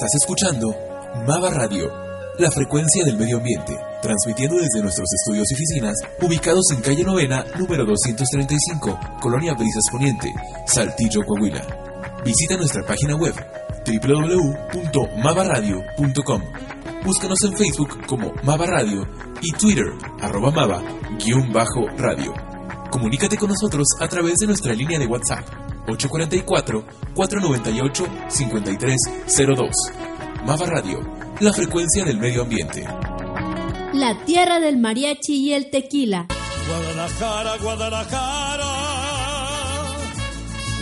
Estás escuchando Mava Radio, la frecuencia del medio ambiente, transmitiendo desde nuestros estudios y oficinas ubicados en calle Novena, número 235, Colonia Brisas Poniente, Saltillo, Coahuila. Visita nuestra página web www.mavaradio.com. Búscanos en Facebook como Mava Radio y Twitter, arroba Mava-radio. Comunícate con nosotros a través de nuestra línea de WhatsApp 844-498-5302. Mava Radio, la frecuencia del medio ambiente. La tierra del mariachi y el tequila. Guadalajara, Guadalajara.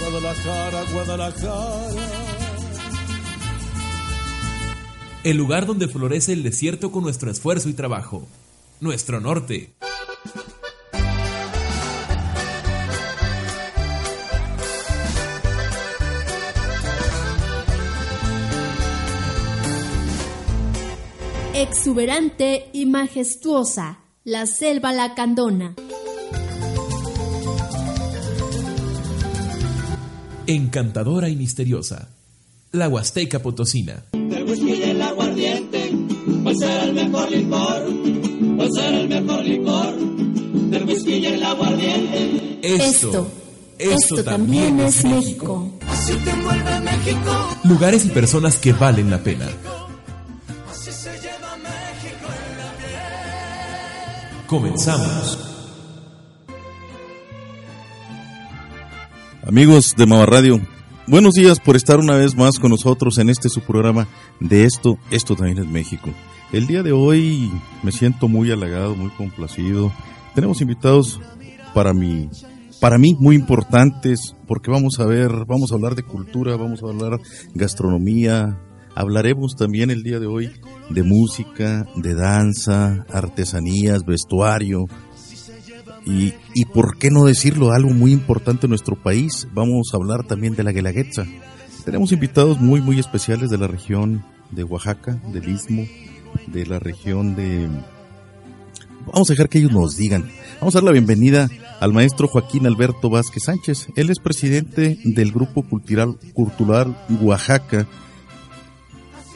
Guadalajara, Guadalajara. El lugar donde florece el desierto con nuestro esfuerzo y trabajo. Nuestro norte. Exuberante y majestuosa, la selva lacandona. Encantadora y misteriosa, la Huasteca Potosina. Del whisky y el aguardiente, ¿cuál será el mejor licor? ¿Cuál será el mejor licor? Del whisky y el aguardiente. Esto, esto, también es México. Así te envuelve México. Lugares y personas que valen la pena. Comenzamos. Amigos de Mava Radio, buenos días por estar una vez más con nosotros en este su programa de esto, esto también es México. El día de hoy me siento muy halagado, muy complacido. Tenemos invitados para mí, para mí muy importantes, porque vamos a ver, vamos a hablar de cultura, vamos a hablar gastronomía, hablaremos también el día de hoy de música, de danza, artesanías, vestuario, y, y por qué no decirlo, algo muy importante en nuestro país, vamos a hablar también de la Guelaguetza. Tenemos invitados muy, muy especiales de la región de Oaxaca, del Istmo, de la región de... Vamos a dejar que ellos nos digan. Vamos a dar la bienvenida al maestro Joaquín Alberto Vázquez Sánchez. Él es presidente del Grupo Cultural, Cultural Oaxaca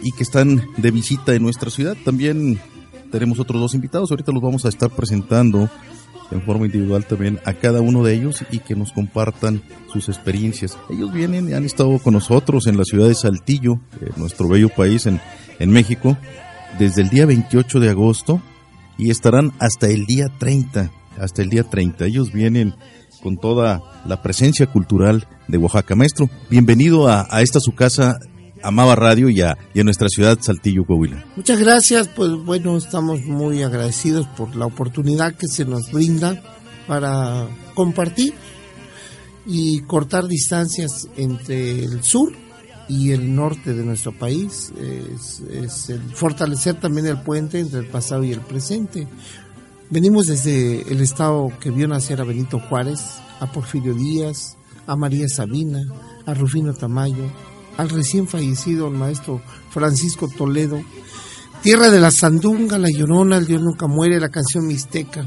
y que están de visita en nuestra ciudad. También tenemos otros dos invitados. Ahorita los vamos a estar presentando en forma individual también a cada uno de ellos y que nos compartan sus experiencias. Ellos vienen y han estado con nosotros en la ciudad de Saltillo, nuestro bello país en, en México, desde el día 28 de agosto y estarán hasta el día 30, hasta el día 30. Ellos vienen con toda la presencia cultural de Oaxaca. Maestro, bienvenido a esta su casa, Amaba Radio y a, y a nuestra ciudad Saltillo, Coahuila. Muchas gracias, pues bueno, estamos muy agradecidos por la oportunidad que se nos brinda para compartir y cortar distancias entre el sur y el norte de nuestro país. Es, fortalecer también el puente entre el pasado y el presente. Venimos desde el estado que vio nacer a Benito Juárez, a Porfirio Díaz, a María Sabina, a Rufino Tamayo, al recién fallecido el maestro Francisco Toledo, Tierra de la Sandunga, La Llorona, El Dios Nunca Muere, la canción mixteca,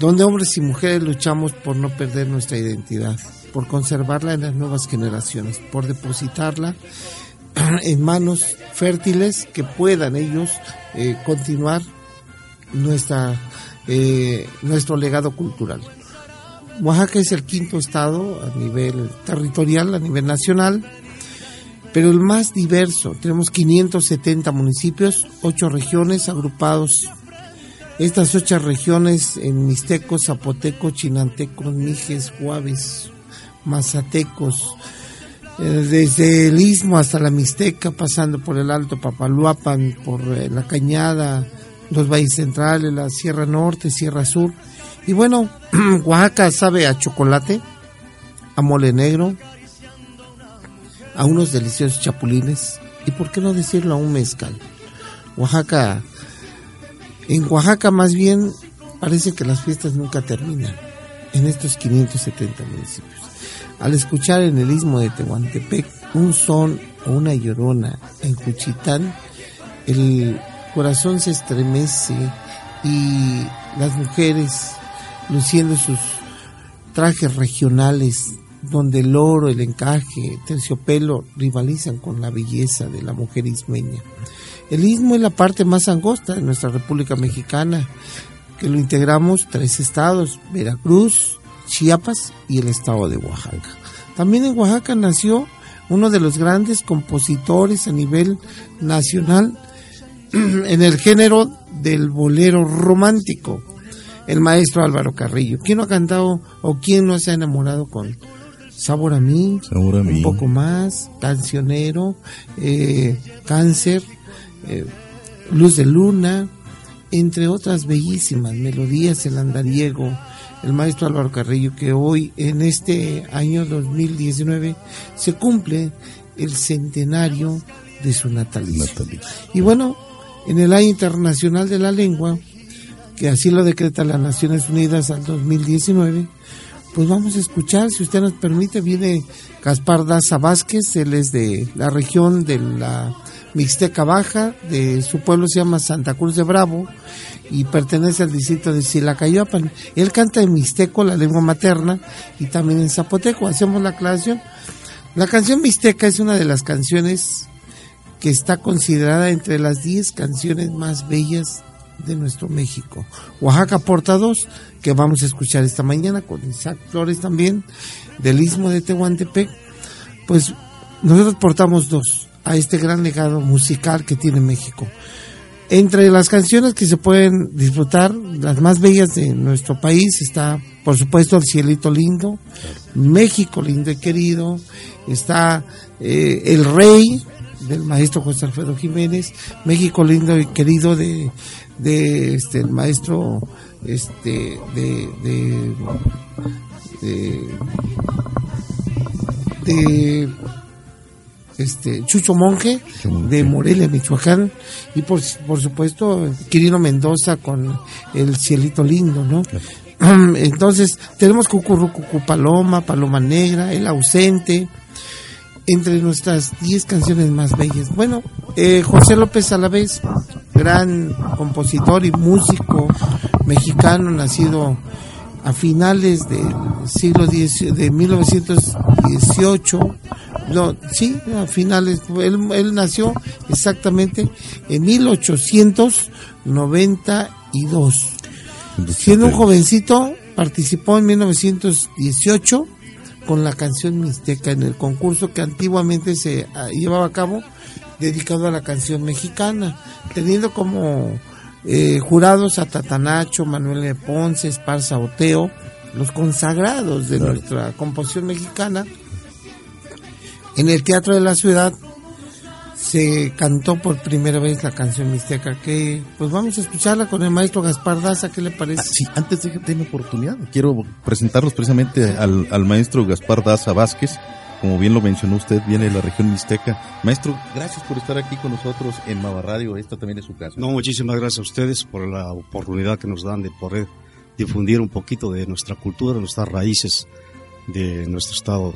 donde hombres y mujeres luchamos por no perder nuestra identidad, por conservarla en las nuevas generaciones, por depositarla en manos fértiles que puedan ellos eh, continuar nuestra, eh, nuestro legado cultural. Oaxaca es el quinto estado a nivel territorial, a nivel nacional, pero el más diverso. Tenemos 570 municipios, ocho regiones agrupados. Estas ocho regiones en Mixtecos, Zapotecos, Chinantecos, Mijes, Juaves, Mazatecos, eh, desde el Istmo hasta la Mixteca, pasando por el Alto Papaluapan, por eh, la Cañada, los valles centrales, la Sierra Norte, Sierra Sur. Y bueno, Oaxaca sabe a chocolate, a mole negro, a unos deliciosos chapulines y por qué no decirlo a un mezcal. Oaxaca, en Oaxaca más bien parece que las fiestas nunca terminan en estos 570 municipios. Al escuchar en el istmo de Tehuantepec un son o una llorona en Cuchitán, el corazón se estremece y las mujeres luciendo sus trajes regionales donde el oro, el encaje, terciopelo rivalizan con la belleza de la mujer ismeña. El istmo es la parte más angosta de nuestra República Mexicana, que lo integramos tres estados, Veracruz, Chiapas y el estado de Oaxaca. También en Oaxaca nació uno de los grandes compositores a nivel nacional en el género del bolero romántico, el maestro Álvaro Carrillo. ¿Quién no ha cantado o quién no se ha enamorado con Sabor a mí, Sabor a mí. un poco más, Cancionero, eh, Cáncer, eh, Luz de Luna, entre otras bellísimas melodías, el andariego, el maestro Álvaro Carrillo, que hoy en este año 2019 se cumple el centenario de su natalicio. Natalicio. Y bueno, en el Año Internacional de la Lengua, que así lo decreta las Naciones Unidas al 2019, pues vamos a escuchar, si usted nos permite, viene Gaspar Daza Vázquez, él es de la región de la Mixteca Baja, de su pueblo se llama Santa Cruz de Bravo y pertenece al distrito de Silacayopan. Él canta en mixteco, la lengua materna, y también en zapoteco. Hacemos la aclaración. La canción mixteca es una de las canciones que está considerada entre las 10 canciones más bellas de nuestro México. Oaxaca porta dos, que vamos a escuchar esta mañana con Isaac Flores también, del Istmo de Tehuantepec. Pues nosotros portamos dos a este gran legado musical que tiene México. Entre las canciones que se pueden disfrutar, las más bellas de nuestro país, está por supuesto El Cielito Lindo, México Lindo y Querido, está eh, El Rey del maestro José Alfredo Jiménez, México Lindo y Querido de, de este el maestro este de de, de, de este Chucho Monje de Morelia, Michoacán y por, por supuesto Quirino Mendoza con El Cielito Lindo, ¿no? Entonces tenemos Cucurrucucu Paloma, Paloma Negra, El Ausente, entre nuestras 10 canciones más bellas. Bueno, eh, José López Alavés, gran compositor y músico mexicano, nacido a finales del siglo X, de 1918, no, sí, a finales, él, él nació exactamente en 1892. Siendo un jovencito, participó en 1918 con la canción Mixteca en el concurso que antiguamente se ah, llevaba a cabo dedicado a la canción mexicana, teniendo como eh, jurados a Tatanacho, Manuel de Ponce, Esparza Oteo, los consagrados de nuestra composición mexicana. En el Teatro de la Ciudad se cantó por primera vez la canción Mixteca, que pues vamos a escucharla con el maestro Gaspar Daza, ¿qué le parece? Ah, sí, antes de que tenga oportunidad, quiero presentarlos precisamente al, al maestro Gaspar Daza Vázquez. Como bien lo mencionó usted, viene de la región mixteca. Maestro, gracias por estar aquí con nosotros en Mava Radio. Esta también es su casa. No, muchísimas gracias a ustedes por la oportunidad que nos dan de poder difundir un poquito de nuestra cultura, nuestras raíces de nuestro estado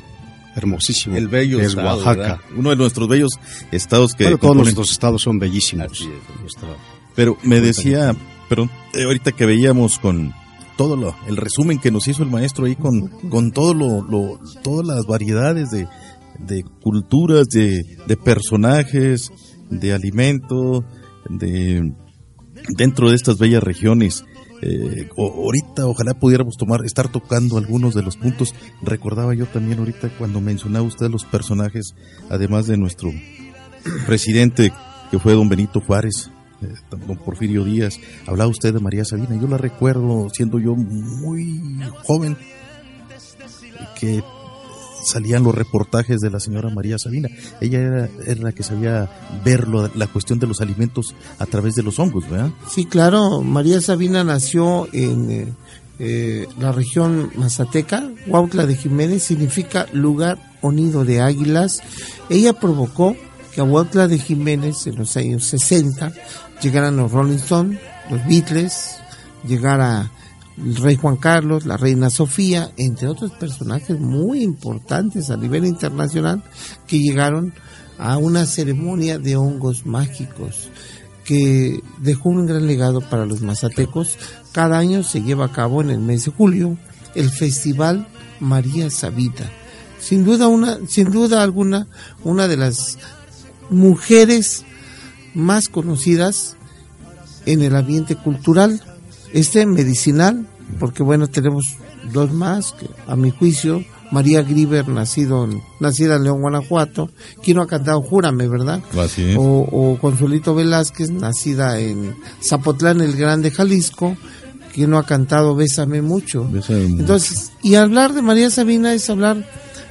hermosísimo. El bello es estado, Oaxaca. ¿verdad? Uno de nuestros bellos estados que Bueno, todos componen- nuestros estados son bellísimos. Así es. Nuestra- Pero me decía, pero eh, ahorita que veíamos con todo lo, el resumen que nos hizo el maestro ahí con, con todo lo, todas las variedades de, de culturas, de, de personajes, de alimento, de dentro de estas bellas regiones. Eh, ahorita ojalá pudiéramos tomar, estar tocando algunos de los puntos. Recordaba yo también ahorita cuando mencionaba usted los personajes, además de nuestro presidente que fue don Benito Juárez, don Porfirio Díaz, hablaba usted de María Sabina, yo la recuerdo siendo yo muy joven, que salían los reportajes de la señora María Sabina. Ella era, era la que sabía ver lo- la cuestión de los alimentos a través de los hongos, ¿verdad? Sí, claro, María Sabina nació en, eh, eh, la región mazateca, Huautla de Jiménez significa lugar o nido de águilas. Ella provocó que a Huautla de Jiménez en los años 60 llegaran los Rolling Stones, los Beatles, llegara el rey Juan Carlos, la reina Sofía, entre otros personajes muy importantes a nivel internacional que llegaron a una ceremonia de hongos mágicos que dejó un gran legado para los mazatecos. Cada año se lleva a cabo en el mes de julio el Festival María Sabita. Sin duda una, sin duda alguna, una de las mujeres más conocidas en el ambiente cultural, este medicinal, porque bueno, tenemos dos más, que a mi juicio, María Griver, nacido en, nacida en León, Guanajuato, quien no ha cantado Júrame, ¿verdad? Así es. O, o Consuelito Velázquez, nacida en Zapotlán, el Grande, Jalisco, quien no ha cantado Bésame mucho. Bésame mucho. Entonces, y hablar de María Sabina es hablar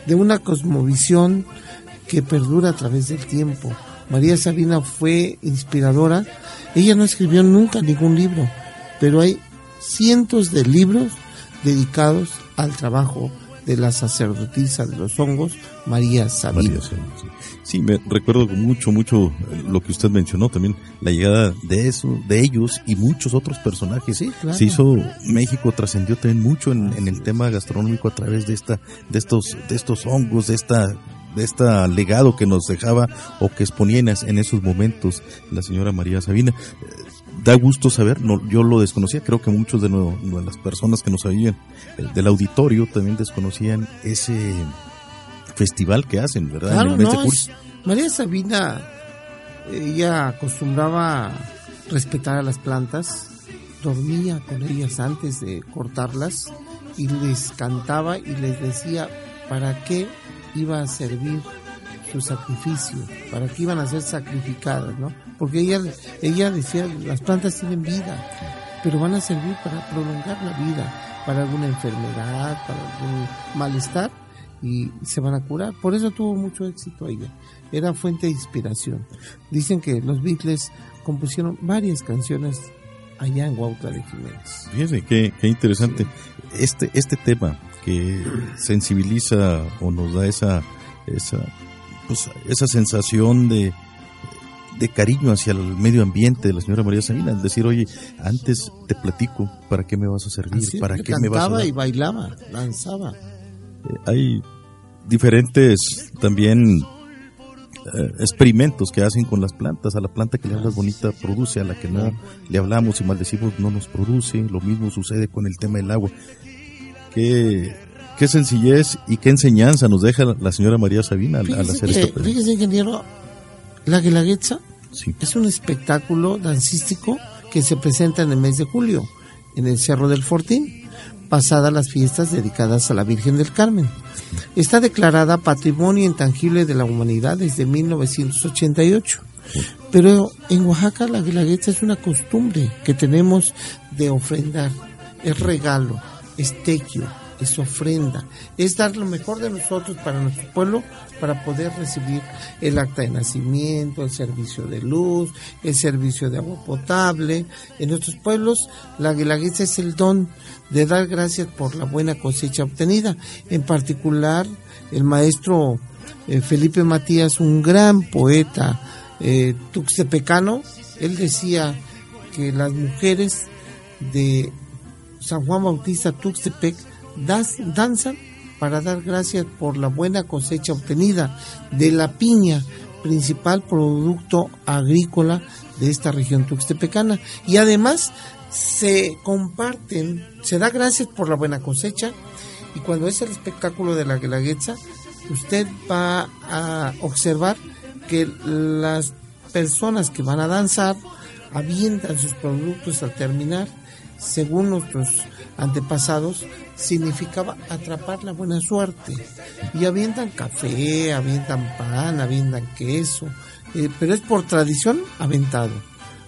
de una cosmovisión que perdura a través del tiempo. María Sabina fue inspiradora. Ella no escribió nunca ningún libro, pero hay cientos de libros dedicados al trabajo de la sacerdotisa de los hongos, María Sabina. María Sabina, sí. Sí, me recuerdo con mucho, mucho eh, lo que usted mencionó también, la llegada de eso, de ellos y muchos otros personajes. Sí, claro. Se hizo, México trascendió también mucho en, en el tema gastronómico a través de esta, de estos, de estos hongos, de esta, de este legado que nos dejaba o que exponía en, es- en esos momentos la señora María Sabina. Eh, Da gusto saber, no, yo lo desconocía, creo que muchos de, no- de las personas que nos oían del auditorio también desconocían ese festival que hacen, ¿verdad? Claro, en el mes no, de es- María Sabina, ella acostumbraba respetar a las plantas, dormía con ellas antes de cortarlas y les cantaba y les decía para qué iba a servir su sacrificio, para qué iban a ser sacrificadas, ¿no? Porque ella, ella decía, las plantas tienen vida, pero van a servir para prolongar la vida, para alguna enfermedad, para algún malestar y se van a curar. Por eso tuvo mucho éxito ella. Era fuente de inspiración. Dicen que los Beatles compusieron varias canciones allá en Huautla de Jiménez. Fíjese qué, qué interesante. Este, este tema que sensibiliza o nos da esa, esa, pues, esa sensación de, de cariño hacia el medio ambiente de la señora María Sabina. Es decir, oye, antes te platico, ¿para qué me vas a servir? Así, ¿Para qué me vas a cantaba y bailaba, danzaba. Eh, hay diferentes también eh, experimentos que hacen con las plantas. A la planta que le hablas bonita produce, a la que no le hablamos y maldecimos no nos produce. Lo mismo sucede con el tema del agua. Qué, qué sencillez y qué enseñanza nos deja la señora María Sabina al, hacer que- pregunta. fíjese, ingeniero, la Guelaguetza Sí. es un espectáculo dancístico que se presenta en el mes de julio en el Cerro del Fortín, pasada las fiestas dedicadas a la Virgen del Carmen. Está declarada Patrimonio Intangible de la Humanidad desde 1988. Pero en Oaxaca la guelaguetza es una costumbre que tenemos de ofrendar, es regalo, es tequio, es ofrenda, es dar lo mejor de nosotros para nuestro pueblo para poder recibir el acta de nacimiento, el servicio de luz, el servicio de agua potable. En nuestros pueblos la guelaguetza es el don de dar gracias por la buena cosecha obtenida. En particular, el maestro eh, Felipe Matías, un gran poeta eh, tuxtepecano, él decía que las mujeres de San Juan Bautista Tuxtepec danzan para dar gracias por la buena cosecha obtenida de la piña, principal producto agrícola de esta región tuxtepecana. Y además se comparten, se da gracias por la buena cosecha y cuando es el espectáculo de la guelaguetza, usted va a observar que las personas que van a danzar avientan sus productos al terminar, según nuestros antepasados, significaba atrapar la buena suerte. Y avientan café, avientan pan, avientan queso, eh, pero es por tradición aventado.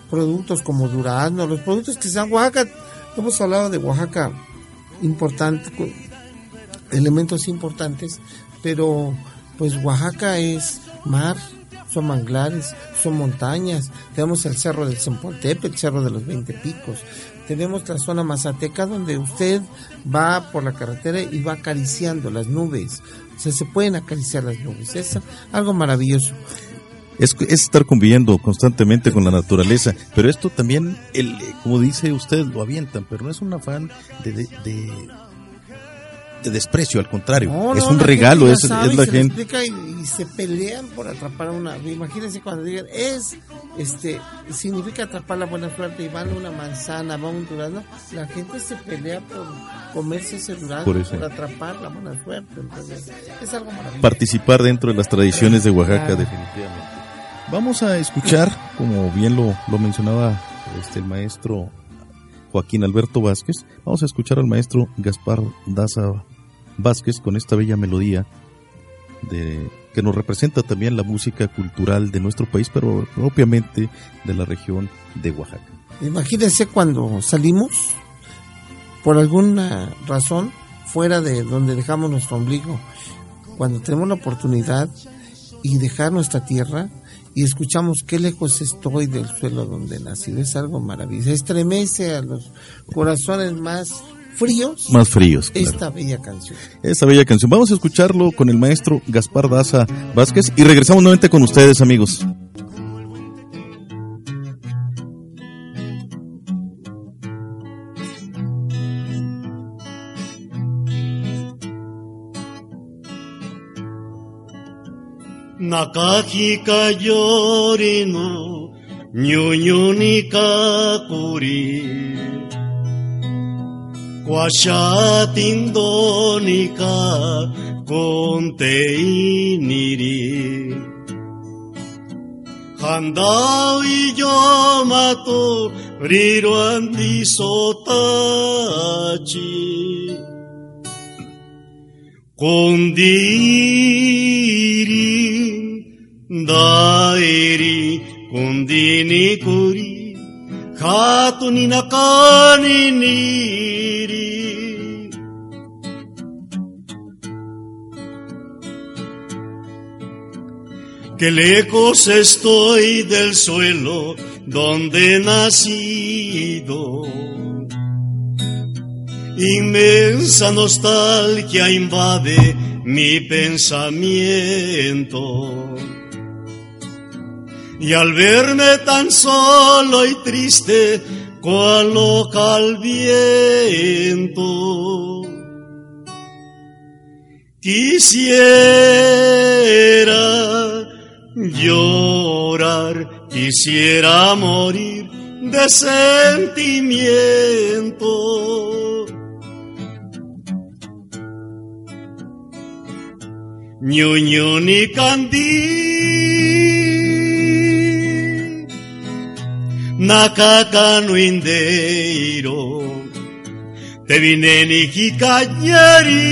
Productos como durazno, los productos que sean Oaxaca, hemos hablado de Oaxaca importante, elementos importantes, pero pues Oaxaca es mar, son manglares, son montañas, tenemos el cerro del Zempoaltepe, el cerro de los Veinte Picos, tenemos la zona mazateca donde usted va por la carretera y va acariciando las nubes. O sea, se pueden acariciar las nubes. Es algo maravilloso. Es, es estar conviviendo constantemente con la naturaleza, pero esto también, el, como dice usted, lo avientan, pero no es un afán de, de, de desprecio, al contrario, No, es no, un regalo, es, la se gente. y, y se pelean por atrapar a una. Imagínense cuando digan, es, este, significa atrapar la buena suerte y van a una manzana, va a un durazno. La gente se pelea por comerse ese durazno, Por atrapar la buena suerte. Entonces, es algo maravilloso. participar dentro de las tradiciones de Oaxaca, Claro. definitivamente. Vamos a escuchar, como bien lo, lo mencionaba este, el maestro Joaquín Alberto Vázquez, vamos a escuchar al maestro Gaspar Daza Vázquez con esta bella melodía de, que nos representa también la música cultural de nuestro país, pero propiamente de la región de Oaxaca. Imagínense cuando salimos, por alguna razón, fuera de donde dejamos nuestro ombligo, cuando tenemos la oportunidad y dejar nuestra tierra y escuchamos qué lejos estoy del suelo donde nací, es algo maravilloso, estremece a los corazones más fríos Más fríos. claro. esta bella canción. esta bella canción. Vamos a escucharlo con el maestro Gaspar Daza Vázquez y regresamos nuevamente con ustedes, amigos. Nakajika yorino ñuñuni kakuri Kwashatindonika konteiniri. Handawi yomato riruandi sotachi Kondi dairi kondini kuri Katuni nakani niri Que lejos estoy del suelo donde he nacido. Inmensa nostalgia invade mi pensamiento. Y al verme tan solo y triste, cual local viento, quisiera llorar, quisiera morir de sentimiento. Ñuño ni candí, nakaka no indeiro, te vine ni hikanyari,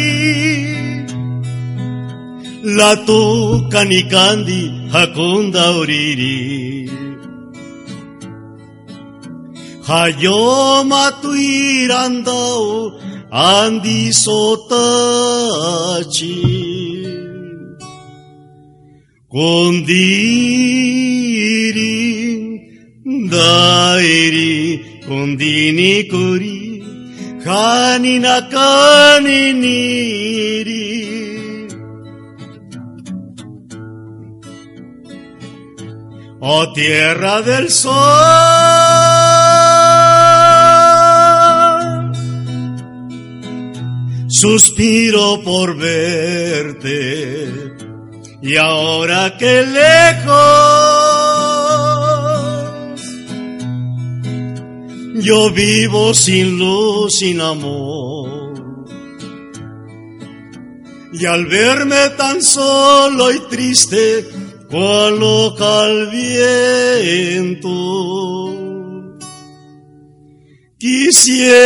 la toca ni kandi hakunda oriri. Hayoma tu irandao andi sotachi. Kondiri dairi kondini kuri kani nakani niri. Oh tierra del sol, suspiro por verte y ahora que lejos yo vivo sin luz, sin amor. Y al verme tan solo y triste, cual local viento, quisiera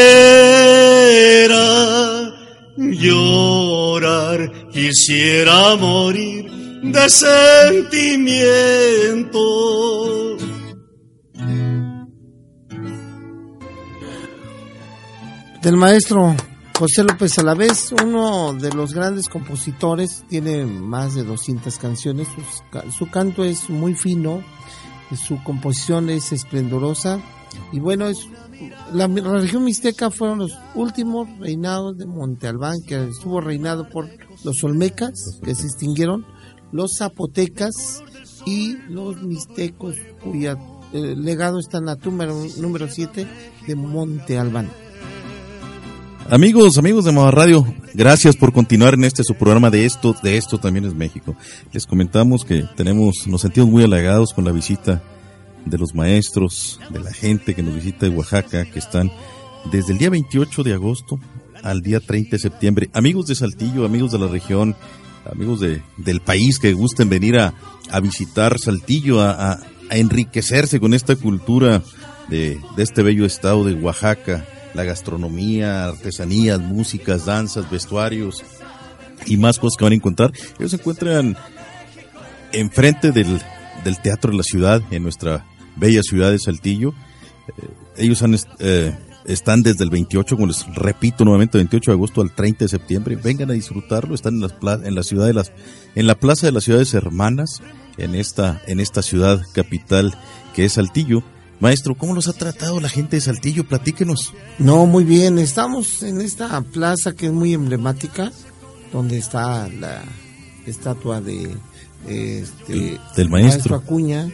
llorar, quisiera morir de sentimiento. Del maestro José López Alavés, uno de los grandes compositores, tiene más de 200 canciones, su canto es muy fino, su composición es esplendorosa y bueno, es la, la región mixteca fueron los últimos reinados de Monte Albán, que estuvo reinado por los olmecas, que se extinguieron, los zapotecas y los mixtecos, cuya eh, legado está en la tumba número 7 de Monte Albán. Amigos, amigos de Mava Radio, gracias por continuar en este su programa de esto, de esto también es México. Les comentamos que tenemos, nos sentimos muy halagados con la visita de los maestros, de la gente que nos visita de Oaxaca, que están desde el día 28 de agosto al día 30 de septiembre. Amigos de Saltillo, amigos de la región, amigos de, del país que gusten venir a, a visitar Saltillo, a, a, enriquecerse con esta cultura de, de este bello estado de Oaxaca, la gastronomía, artesanías, músicas, danzas, vestuarios y más cosas que van a encontrar. Ellos se encuentran enfrente del, del Teatro de la Ciudad, en nuestra bella ciudad de Saltillo. Eh, ellos han, eh, están desde el 28, como les repito nuevamente, 28 de agosto al 30 de septiembre. Vengan a disfrutarlo. Están en, las en la ciudad de las, en la plaza de las ciudades hermanas, en esta, en esta ciudad capital que es Saltillo. Maestro, ¿cómo los ha tratado la gente de Saltillo? Platíquenos. No, muy bien. Estamos en esta plaza que es muy emblemática, donde está la estatua de este, El- del maestro. Acuña.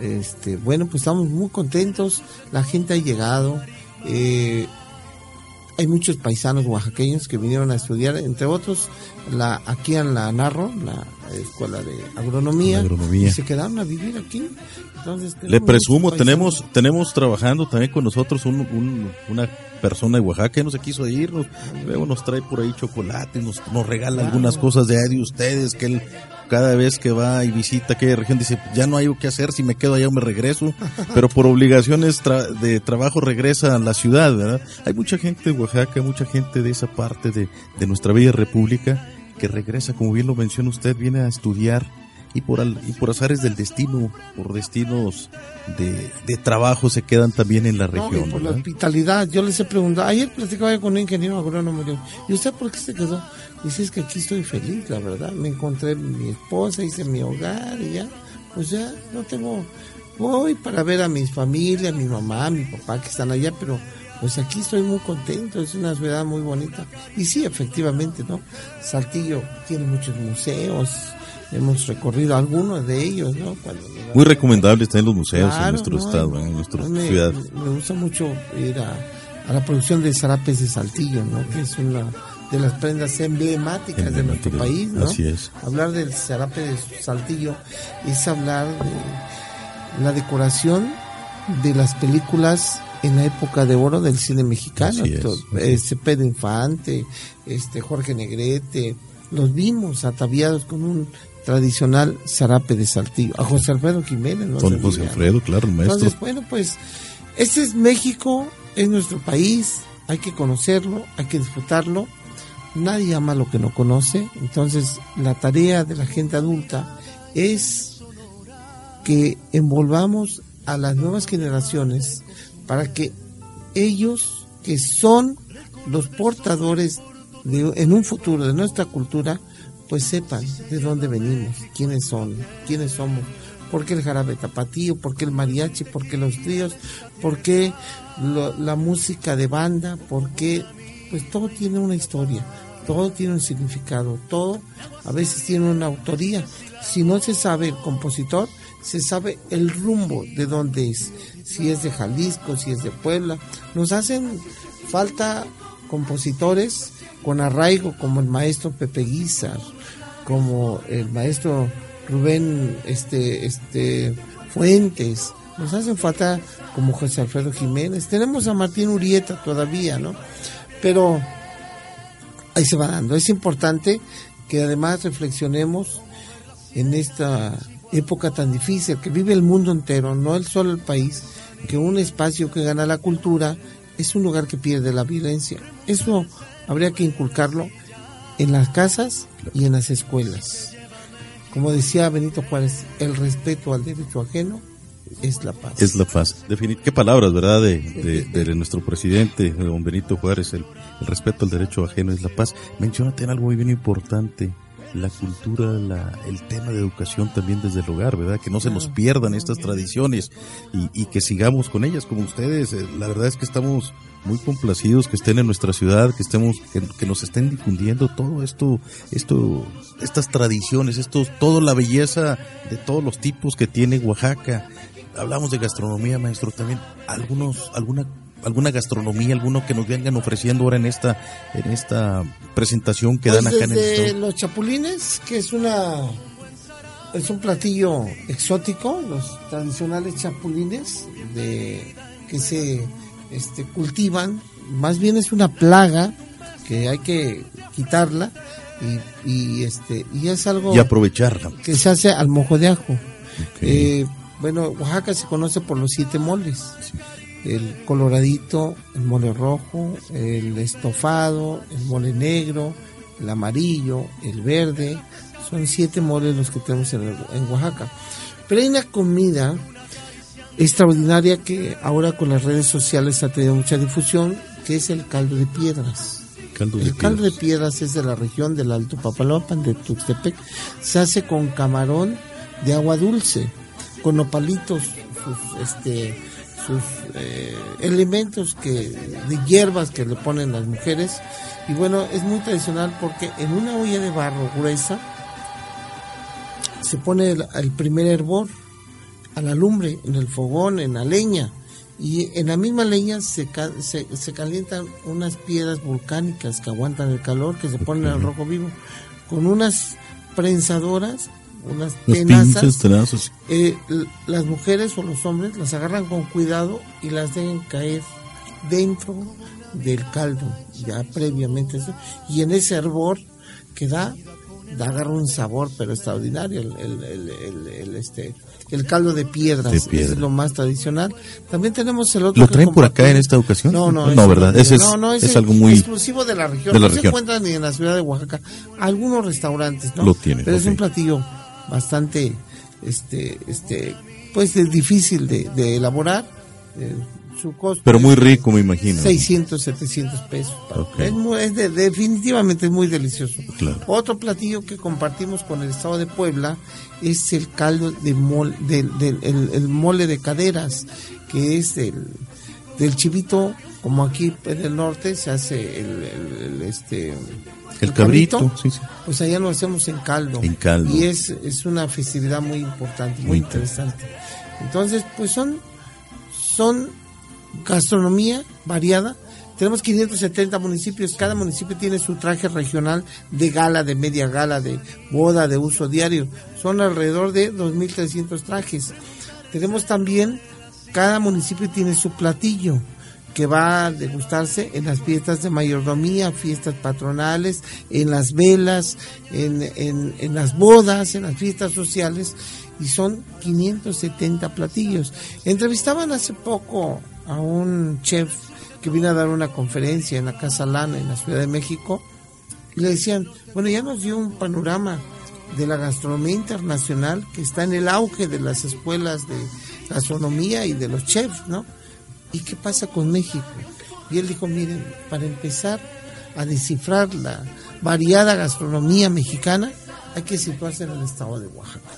Este, bueno, pues estamos muy contentos. La gente ha llegado. eh, hay muchos paisanos oaxaqueños que vinieron a estudiar, entre otros, la, aquí en la Narro, la escuela de agronomía, y se quedaron a vivir aquí. Entonces, Le presumo, tenemos, tenemos trabajando también con nosotros un, un- una persona de Oaxaca que no se quiso ir, nos- luego nos trae por ahí chocolate, nos, nos regala algunas cosas de ahí de ustedes, que él cada vez que va y visita aquella región dice, ya no hay algo que hacer, si me quedo allá o me regreso, pero por obligaciones tra- de trabajo regresa a la ciudad, ¿verdad? Hay mucha gente de Oaxaca, mucha gente de esa parte de, de nuestra bella república que regresa, como bien lo menciona usted, viene a estudiar y por, al- y por azares del destino, por destinos de, de trabajo se quedan también en la No, y región. por la hospitalidad, yo les he preguntado, ayer platicaba yo con un ingeniero agrónomo, ¿y usted por qué se quedó? Dice, es que aquí estoy feliz, la verdad, me encontré mi esposa, hice mi hogar y ya, pues ya, no tengo, voy para ver a mis familias, mi mamá, mi papá que están allá, pero pues aquí estoy muy contento, es una ciudad muy bonita. Y sí, efectivamente, ¿no? Saltillo tiene muchos museos, hemos recorrido algunos de ellos, ¿no? Cuando Muy recomendables también los museos en nuestro no, estado, no, en nuestra me, ciudad. Me gusta mucho ir a, a la producción de zarapes de Saltillo, ¿no? Que es una de las prendas emblemáticas de nuestro país, ¿no? así es. Hablar del zarape de Saltillo es hablar de la decoración de las películas en la época de oro del cine mexicano. Es, este Pedro Infante, este Jorge Negrete, los vimos ataviados con un tradicional zarape de Saltillo. A José Alfredo Jiménez, ¿no? Con José. Alfredo, claro, maestro. Entonces, bueno, pues este es México, es nuestro país, hay que conocerlo, hay que disfrutarlo. Nadie ama lo que no conoce. Entonces, la tarea de la gente adulta es que envolvamos a las nuevas generaciones para que ellos, que son los portadores de, en un futuro de nuestra cultura, pues sepan de dónde venimos, quiénes son, quiénes somos, por qué el jarabe tapatío, por qué el mariachi, por qué los tríos, por qué la música de banda, por qué, pues todo tiene una historia, todo tiene un significado, todo a veces tiene una autoría. Si no se sabe el compositor, se sabe el rumbo de dónde es, si es de Jalisco, si es de Puebla. Nos hacen falta compositores con arraigo como el maestro Pepe Guizar, como el maestro Rubén este, este, Fuentes, nos hacen falta como José Alfredo Jiménez. Tenemos a Martín Urieta todavía, ¿no? Pero ahí se va dando. Es importante que además reflexionemos en esta época tan difícil que vive el mundo entero, no el solo el país, que un espacio que gana la cultura es un lugar que pierde la violencia. Eso habría que inculcarlo en las casas y en las escuelas. Como decía Benito Juárez, el respeto al derecho ajeno es la paz. Es la paz. Definit qué palabras, ¿verdad? De, de, de nuestro presidente, don Benito Juárez, el, el respeto al derecho ajeno es la paz. Menciónate en algo muy bien importante. La cultura, la, el tema de educación también desde el hogar, ¿verdad? Que no se nos pierdan estas tradiciones y, y que sigamos con ellas como ustedes. Eh, La verdad es que estamos muy complacidos que estén en nuestra ciudad, que estemos, que, que nos estén difundiendo todo esto, esto, estas tradiciones, esto, toda la belleza de todos los tipos que tiene Oaxaca. Hablamos de gastronomía, maestro, también algunos, alguna alguna gastronomía, alguno que nos vengan ofreciendo ahora en esta, en esta presentación que Pues dan acá en el los chapulines, que es una es un platillo exótico, los tradicionales chapulines de que se este, cultivan, más bien es una plaga que hay que quitarla y, y, este y es algo Y aprovecharla. que se hace al mojo de ajo. Eh, bueno, Oaxaca se conoce por los siete moles. El coloradito, el mole rojo, el estofado, el mole negro, el amarillo, el verde. Son siete moles los que tenemos en, en Oaxaca. Pero hay una comida extraordinaria que ahora con las redes sociales ha tenido mucha difusión, que es el caldo de piedras. Caldo de el caldo de piedras. es de la región del Alto Papaloapan, de Tuxtepec. Se hace con camarón de agua dulce, con nopalitos, sus, este, sus eh, elementos que, de hierbas que le ponen las mujeres. Y bueno, es muy tradicional porque en una olla de barro gruesa se pone el, el primer hervor a la lumbre, en el fogón, en la leña. Y en la misma leña se, se, se calientan unas piedras volcánicas que aguantan el calor, que se ponen al rojo vivo, con unas prensadoras, unas Los tenazas. pinches eh, las mujeres o los hombres las agarran con cuidado y las dejan caer dentro del caldo, ya previamente. eso. Y en ese hervor que da, da agarra un sabor pero extraordinario. El, el- el- este, el caldo de piedras De piedra. es lo más tradicional. También tenemos el otro. ¿Lo traen por acá en esta ocasión? No, no, No, ¿verdad? Ese es- no, no, es algo muy- exclusivo de la región. de la no se región. encuentra ni en la ciudad de Oaxaca. Algunos restaurantes, ¿no? Lo tienen, Pero es un platillo bastante, este, este, pues es difícil de, de elaborar. eh, su costo Pero muy rico, me imagino. 600, 700 pesos. Es muy- es de- definitivamente es muy delicioso. Claro. Otro platillo que compartimos con el estado de Puebla es el caldo de mole, del, del- el, el mole de caderas, que es del, del chivito, como aquí en el norte se hace el, el- el, este El cabrito, sí, sí. pues allá lo hacemos en caldo. En caldo. Y es, es una festividad muy importante, muy, Muy interesante. Entonces, pues son, son gastronomía variada. Tenemos 570 municipios, cada municipio tiene su traje regional de gala, de media gala, de boda, de uso diario. Son alrededor de 2.300 trajes. Tenemos también, cada municipio tiene su platillo que va a degustarse en las fiestas de mayordomía, fiestas patronales, en las velas, en, en, en las bodas, en las fiestas sociales, y son 570 platillos. Entrevistaban hace poco a un chef que vino a dar una conferencia en la Casa Lana, en la Ciudad de México, y le decían, bueno, ya nos dio un panorama de la gastronomía internacional que está en el auge de las escuelas de gastronomía y de los chefs, ¿no? ¿Y qué pasa con México? Y él dijo, miren, para empezar a descifrar la variada gastronomía mexicana, hay que situarse en el estado de Oaxaca.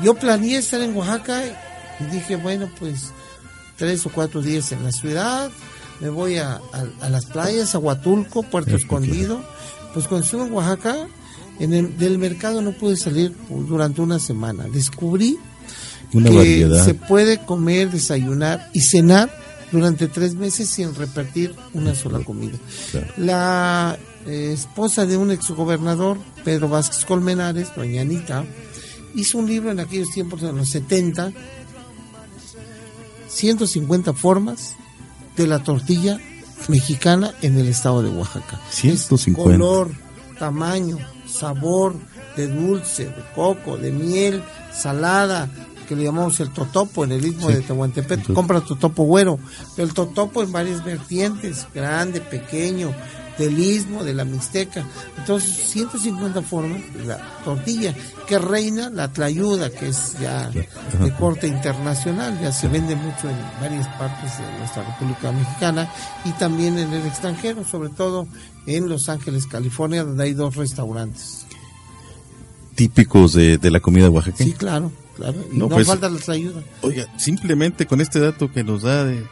Yo planeé estar en Oaxaca y dije, bueno, pues tres o cuatro días en la ciudad, me voy a, a- a las playas, a Huatulco, Puerto Escondido. Pues cuando estuve en Oaxaca, en el, del mercado no pude salir durante una semana. Descubrí Una que variedad. se puede comer, desayunar y cenar durante tres meses sin repetir una sola comida. Claro. La eh, esposa de un exgobernador, Pedro Vázquez Colmenares, doña Anita, hizo un libro en aquellos tiempos de los 70, 150 formas de la tortilla mexicana en el estado de Oaxaca. 150. Color, tamaño, sabor, de dulce, de coco, de miel, salada, que le llamamos el totopo en el istmo Sí. de Tehuantepec. Compra totopo güero. Pero el totopo en varias vertientes, grande, pequeño, del istmo, de la mixteca. Entonces, 150 formas de la tortilla, que reina la tlayuda, que es ya de corte internacional, ya se vende mucho en varias partes de nuestra República Mexicana y también en el extranjero, sobre todo en Los Ángeles, California, donde hay dos restaurantes. típicos de, de la comida oaxaqueña. Sí, claro, claro. Y No, no, pues- falta la ayuda. Oiga, simplemente con este dato que nos da de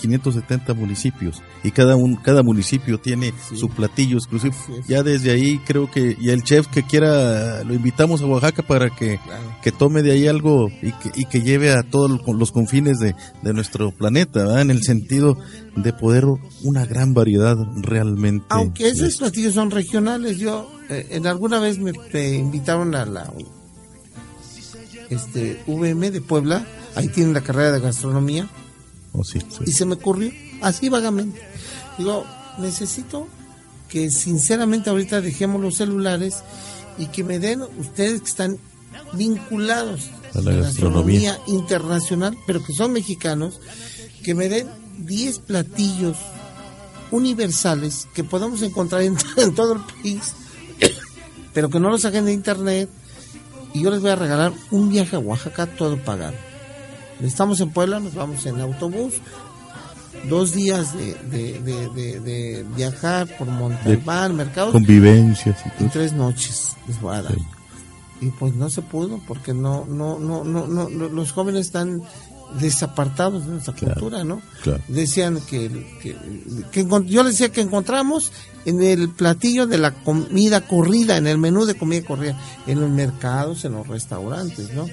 570 municipios y cada un cada municipio tiene su platillo exclusivo. Ya desde ahí creo que y el chef que quiera lo invitamos a Oaxaca para que, Claro. que tome de ahí algo y que, y que lleve a todos los confines de, de nuestro planeta, ¿verdad? en el sentido de poder una gran variedad realmente. Aunque esos platillos son regionales, yo eh, en alguna vez me, me invitaron a la este VM de Puebla, ahí tienen la carrera de gastronomía, oh, sí, sí. y se me ocurrió, así vagamente. Digo, necesito que sinceramente ahorita dejemos los celulares y que me den ustedes que están vinculados A la gastronomía. internacional, pero que son mexicanos, que me den 10 platillos universales que podamos encontrar en, en todo el país, pero que no los saquen de internet. Y yo les voy a regalar un viaje a Oaxaca todo pagado. Estamos en Puebla, nos vamos en autobús. Dos días de, de, de, de- viajar por Montalbán, mercados, Convivencias y y todo. tres noches les voy a dar. Sí. Y pues no se pudo porque no, no, no, no, no- los jóvenes están desapartados de nuestra Claro, cultura, ¿no? claro. Decían que, que, yo les decía que encontramos en el platillo de la comida corrida, en el menú de comida corrida, en los mercados, en los restaurantes, ¿no?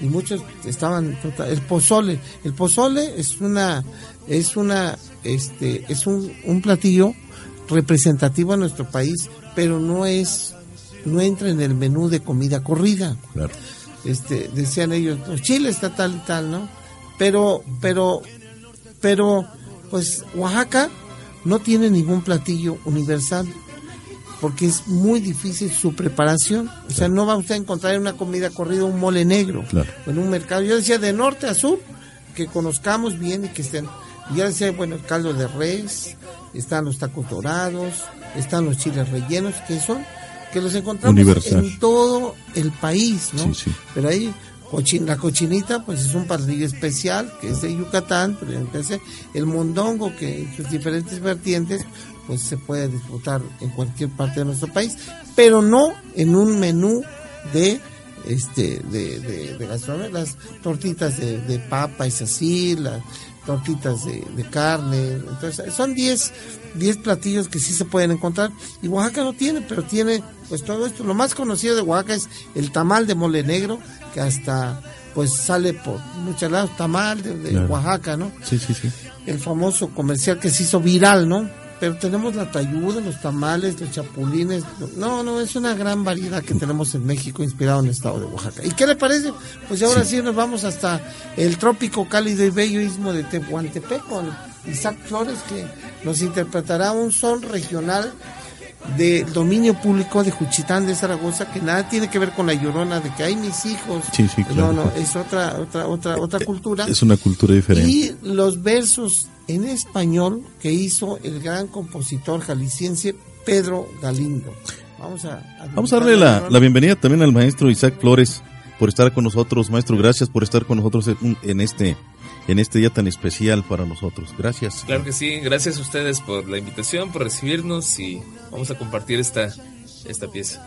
Y muchos estaban el pozole, el pozole es una es una este es un, un platillo representativo a nuestro país, pero no es no entra en el menú de comida corrida Claro. este decían ellos "Pues Chile está tal y tal no pero pero pero pues Oaxaca no tiene ningún platillo universal porque es muy difícil su preparación o sea no va usted a encontrar en una comida corrida un mole negro Claro. en un mercado yo decía de norte a sur que conozcamos bien y que estén y yo decía bueno el caldo de res están los tacos dorados están los chiles rellenos que son que los encontramos Universal. en todo el país no Sí, sí. pero ahí la cochinita pues es un platillo especial que es de Yucatán pero el mondongo que en sus diferentes vertientes pues se puede disfrutar en cualquier parte de nuestro país pero no en un menú de este de, de, gastronomía. Las tortitas de, papa es así las tortitas de, de carne entonces son 10 10 platillos que sí se pueden encontrar. Y Oaxaca no tiene pero tiene pues todo esto. Lo más conocido de Oaxaca es el tamal de mole negro que hasta pues sale por muchos lados tamal de, de Claro. Oaxaca no Sí, sí, sí. el famoso comercial que se hizo viral, ¿no? Pero tenemos la tayuda, los tamales, los chapulines. No, no, es una gran variedad que tenemos en México, inspirado en el estado de Oaxaca. ¿Y qué le parece? Pues ahora sí, nos vamos hasta el trópico cálido y bello istmo de Tehuantepec con Isaac Flores, que nos interpretará un son regional de dominio público de Juchitán de Zaragoza que nada tiene que ver con la llorona de que hay mis hijos. Sí, sí, claro. No, no, es otra, otra, otra, otra cultura Es una cultura diferente. y los versos en español que hizo el gran compositor jalisciense Pedro Galindo. Vamos a, Vamos a darle la, la bienvenida también al maestro Isaac Flores por estar con nosotros. Maestro, gracias por estar con nosotros en, en este en este día tan especial para nosotros. Gracias. Claro que sí, gracias a ustedes por la invitación, por recibirnos y vamos a compartir esta, esta pieza.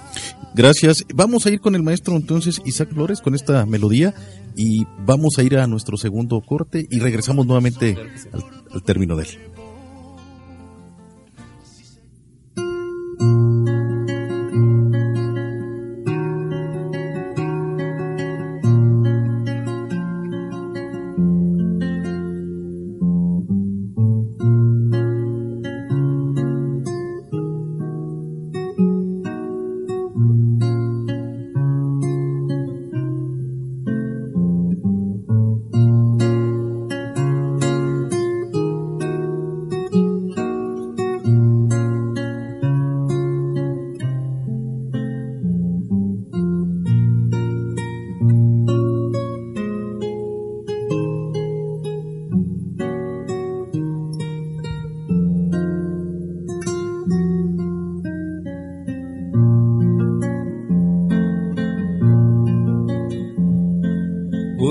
Gracias. Vamos a ir con el maestro entonces Isaac Flores con esta melodía y vamos a ir a nuestro segundo corte y regresamos nuevamente al, al término de él.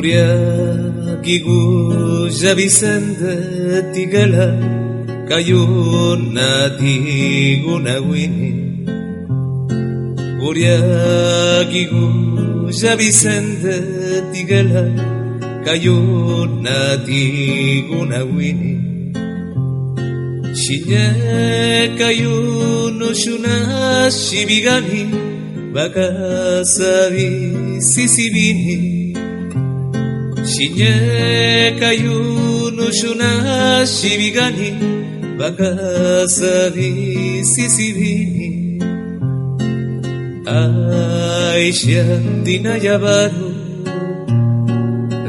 Uriakigu Vicente tigala kayuna tiguna wini Uriagigu Vicente tigela Kayuna tiguna wini Shinya kayunu shuna shibigani Bakasabi sisibini Sinekayuno shuna shibigani Bakasari sisibini Aishantina yabaru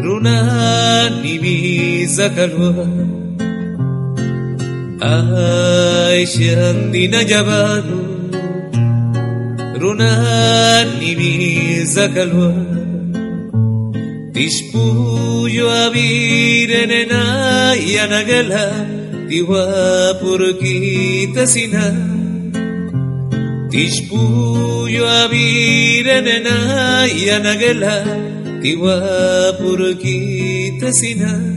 Runani bizakalwa. Aishantina yabaru Runani zakalwa kalwa Tishpuyo abirenena yanagala Diwa purkita sinah Tishpuyo abirenena yanagela tiwa purkita sina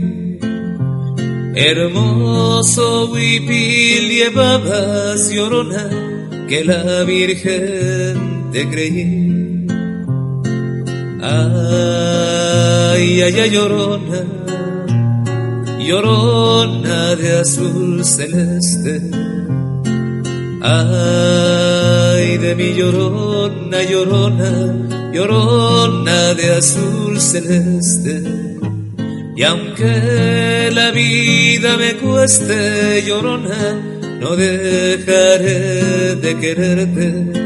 Hermoso huipil llevabas llorona, que la Virgen te creí. Ay, ay, ay, llorona, llorona de azul celeste. Ay, de mi llorona, llorona, llorona de azul celeste. Y aunque la vida me cueste llorona, no dejaré de quererte.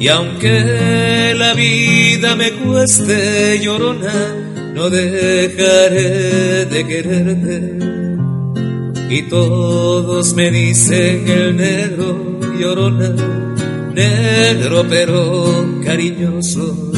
Y aunque la vida me cueste llorona, no dejaré de quererte. Y todos me dicen el negro llorona, negro pero cariñoso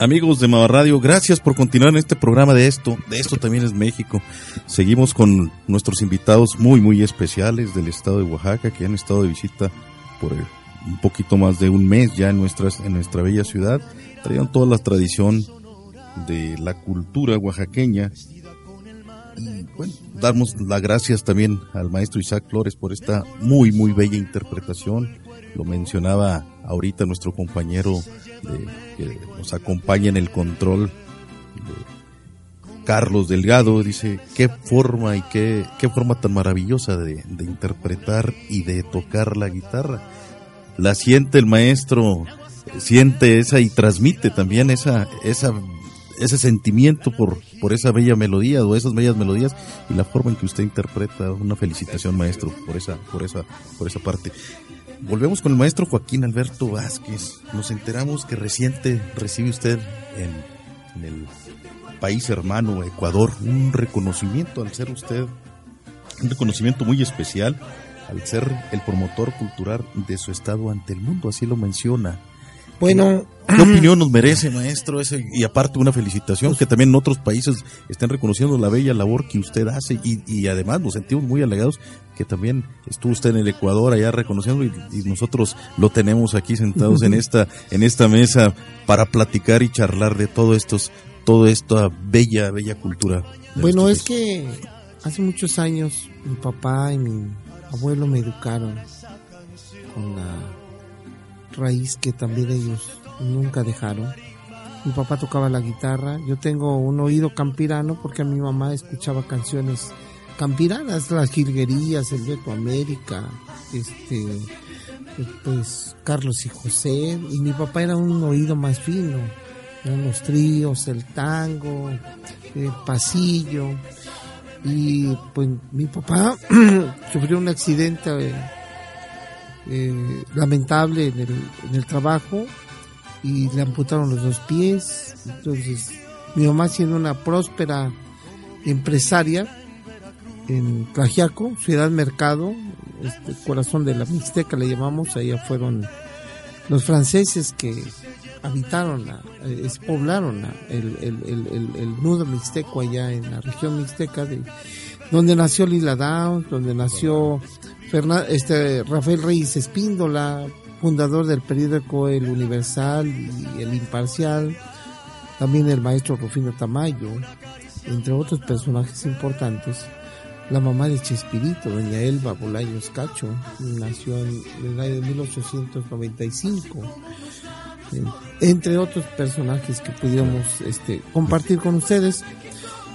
Amigos de Mava Radio, gracias por continuar en este programa de esto. De esto también es México. Seguimos con nuestros invitados muy, muy especiales del estado de Oaxaca que han estado de visita por un poquito más de un mes ya en, nuestras, en nuestra bella ciudad. Traían toda la tradición de la cultura oaxaqueña. Bueno, damos las gracias también al maestro Isaac Flores por esta muy, muy bella interpretación. Lo mencionaba ahorita nuestro compañero que nos acompaña en el control, Carlos Delgado, dice, qué forma y qué, qué forma tan maravillosa de, de, interpretar y de tocar la guitarra. La siente el maestro, siente esa y transmite también esa, esa, ese sentimiento por, por esa bella melodía o esas bellas melodías y la forma en que usted interpreta. Una felicitación maestro por esa, por esa, por esa parte. Volvemos con el maestro Joaquín Alberto Vázquez. Nos enteramos que reciente recibe usted en, el país hermano, Ecuador, un reconocimiento al ser usted, un reconocimiento muy especial al ser el promotor cultural de su estado ante el mundo, así lo menciona. Bueno, ¿qué opinión nos merece, maestro? Ese, y aparte una felicitación, que también en otros países estén reconociendo la bella labor que usted hace y, y además nos sentimos muy halagados que también estuvo usted en el Ecuador allá reconociendo y, y nosotros lo tenemos aquí sentados en esta en esta mesa para platicar y charlar de todo estos toda esta bella bella cultura. Bueno, es que hace muchos años mi papá y mi abuelo me educaron con la raíz que también ellos nunca dejaron. Mi papá tocaba la guitarra, yo tengo un oído campirano porque mi mamá escuchaba canciones campiranas, las jilguerías, el Beto América, este, pues Carlos y José, y mi papá era un oído más fino, eran los tríos, el tango, el pasillo, y pues mi papá sufrió un accidente eh, lamentable en el, trabajo y le amputaron los dos pies. Entonces, mi mamá siendo una próspera empresaria en Tlajiaco, Ciudad Mercado, este corazón de la Mixteca le llamamos, allá fueron los franceses que habitaron, la- eh, poblaron la- el, el, el, el- el nudo mixteco allá en la región mixteca, de, donde nació Lila Downs, donde nació Este, Rafael Reyes Espíndola, fundador del periódico El Universal y El Imparcial, también el maestro Rufino Tamayo, entre otros personajes importantes. La mamá de Chespirito, doña Elba Bolaños Cacho, nació en el año de 1895 eh, entre otros personajes que pudiéramos este, compartir con ustedes.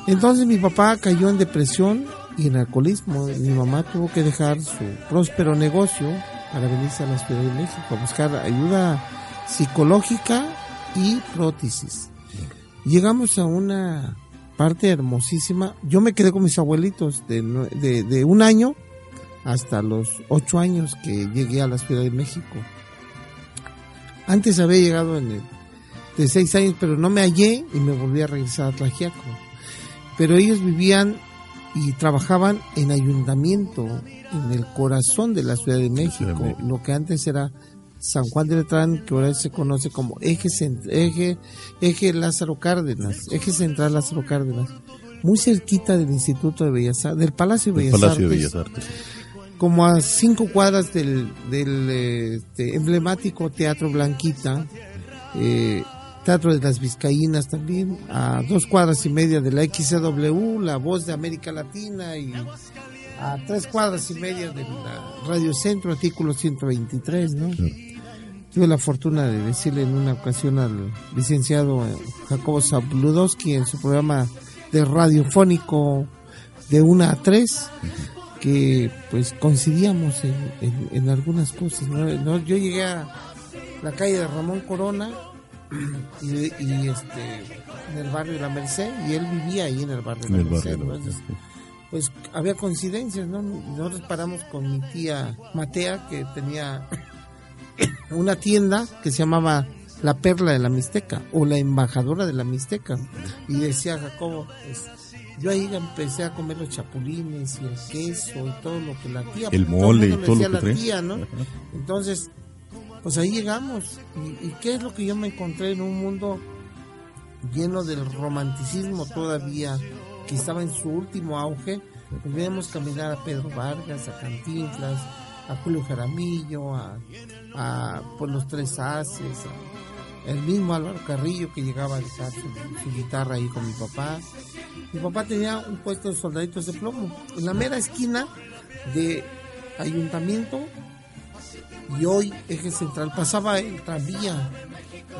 Entonces mi papá cayó en depresión y en alcoholismo. Mi mamá tuvo que dejar su próspero negocio para venirse a la Ciudad de México a buscar ayuda psicológica y prótesis. Llegamos a una parte hermosísima. Yo me quedé con mis abuelitos de, de, un año hasta los ocho años que llegué a la Ciudad de México. Antes había llegado en el, de seis años, pero no me hallé y me volví a regresar a Tlajiaco. Pero ellos vivían y trabajaban en ayuntamiento, en el corazón de la Ciudad de México, lo que antes era San Juan de Letrán, que ahora se conoce como eje, eje, eje Lázaro Cárdenas, eje central Lázaro Cárdenas, muy cerquita del Instituto de Bellas Artes, del Palacio de El Bellas Palacio de Artes. Bellas Artes. como a cinco cuadras del, del este, emblemático Teatro Blanquita, eh, Teatro de las Vizcaínas también, a dos cuadras y media de la XCW, la voz de América Latina, y a tres cuadras y media de la Radio Centro, artículo 123, ¿no? Tuve la fortuna de decirle en una ocasión al licenciado eh, Jacobo Zabludowski en su programa de radiofónico de una a tres que pues coincidíamos en, en- en algunas cosas. No, Yo llegué a la calle de Ramón Corona y, y, este en el barrio de la Merced y él vivía ahí en el barrio de la Merced. Entonces, pues había coincidencias, ¿no? Nosotros paramos con mi tía Matea que tenía una tienda que se llamaba La Perla de la Mixteca o la Embajadora de la Mixteca y decía Jacobo, pues, yo ahí empecé a comer los chapulines y el queso y todo lo que la tía El porque mole y todo lo que la trae. tía, ¿no? Entonces, pues ahí llegamos. ¿Y, qué es lo que yo me encontré en un mundo lleno del romanticismo todavía, que estaba en su último auge? Pues veíamos caminar a Pedro Vargas, a Cantinflas, a Julio Jaramillo, a, a los Tres Haces, el mismo Álvaro Carrillo que llegaba a dejar su, su guitarra ahí con mi papá. Mi papá tenía un puesto de soldaditos de plomo en la mera esquina de ayuntamiento y hoy eje central pasaba el tranvía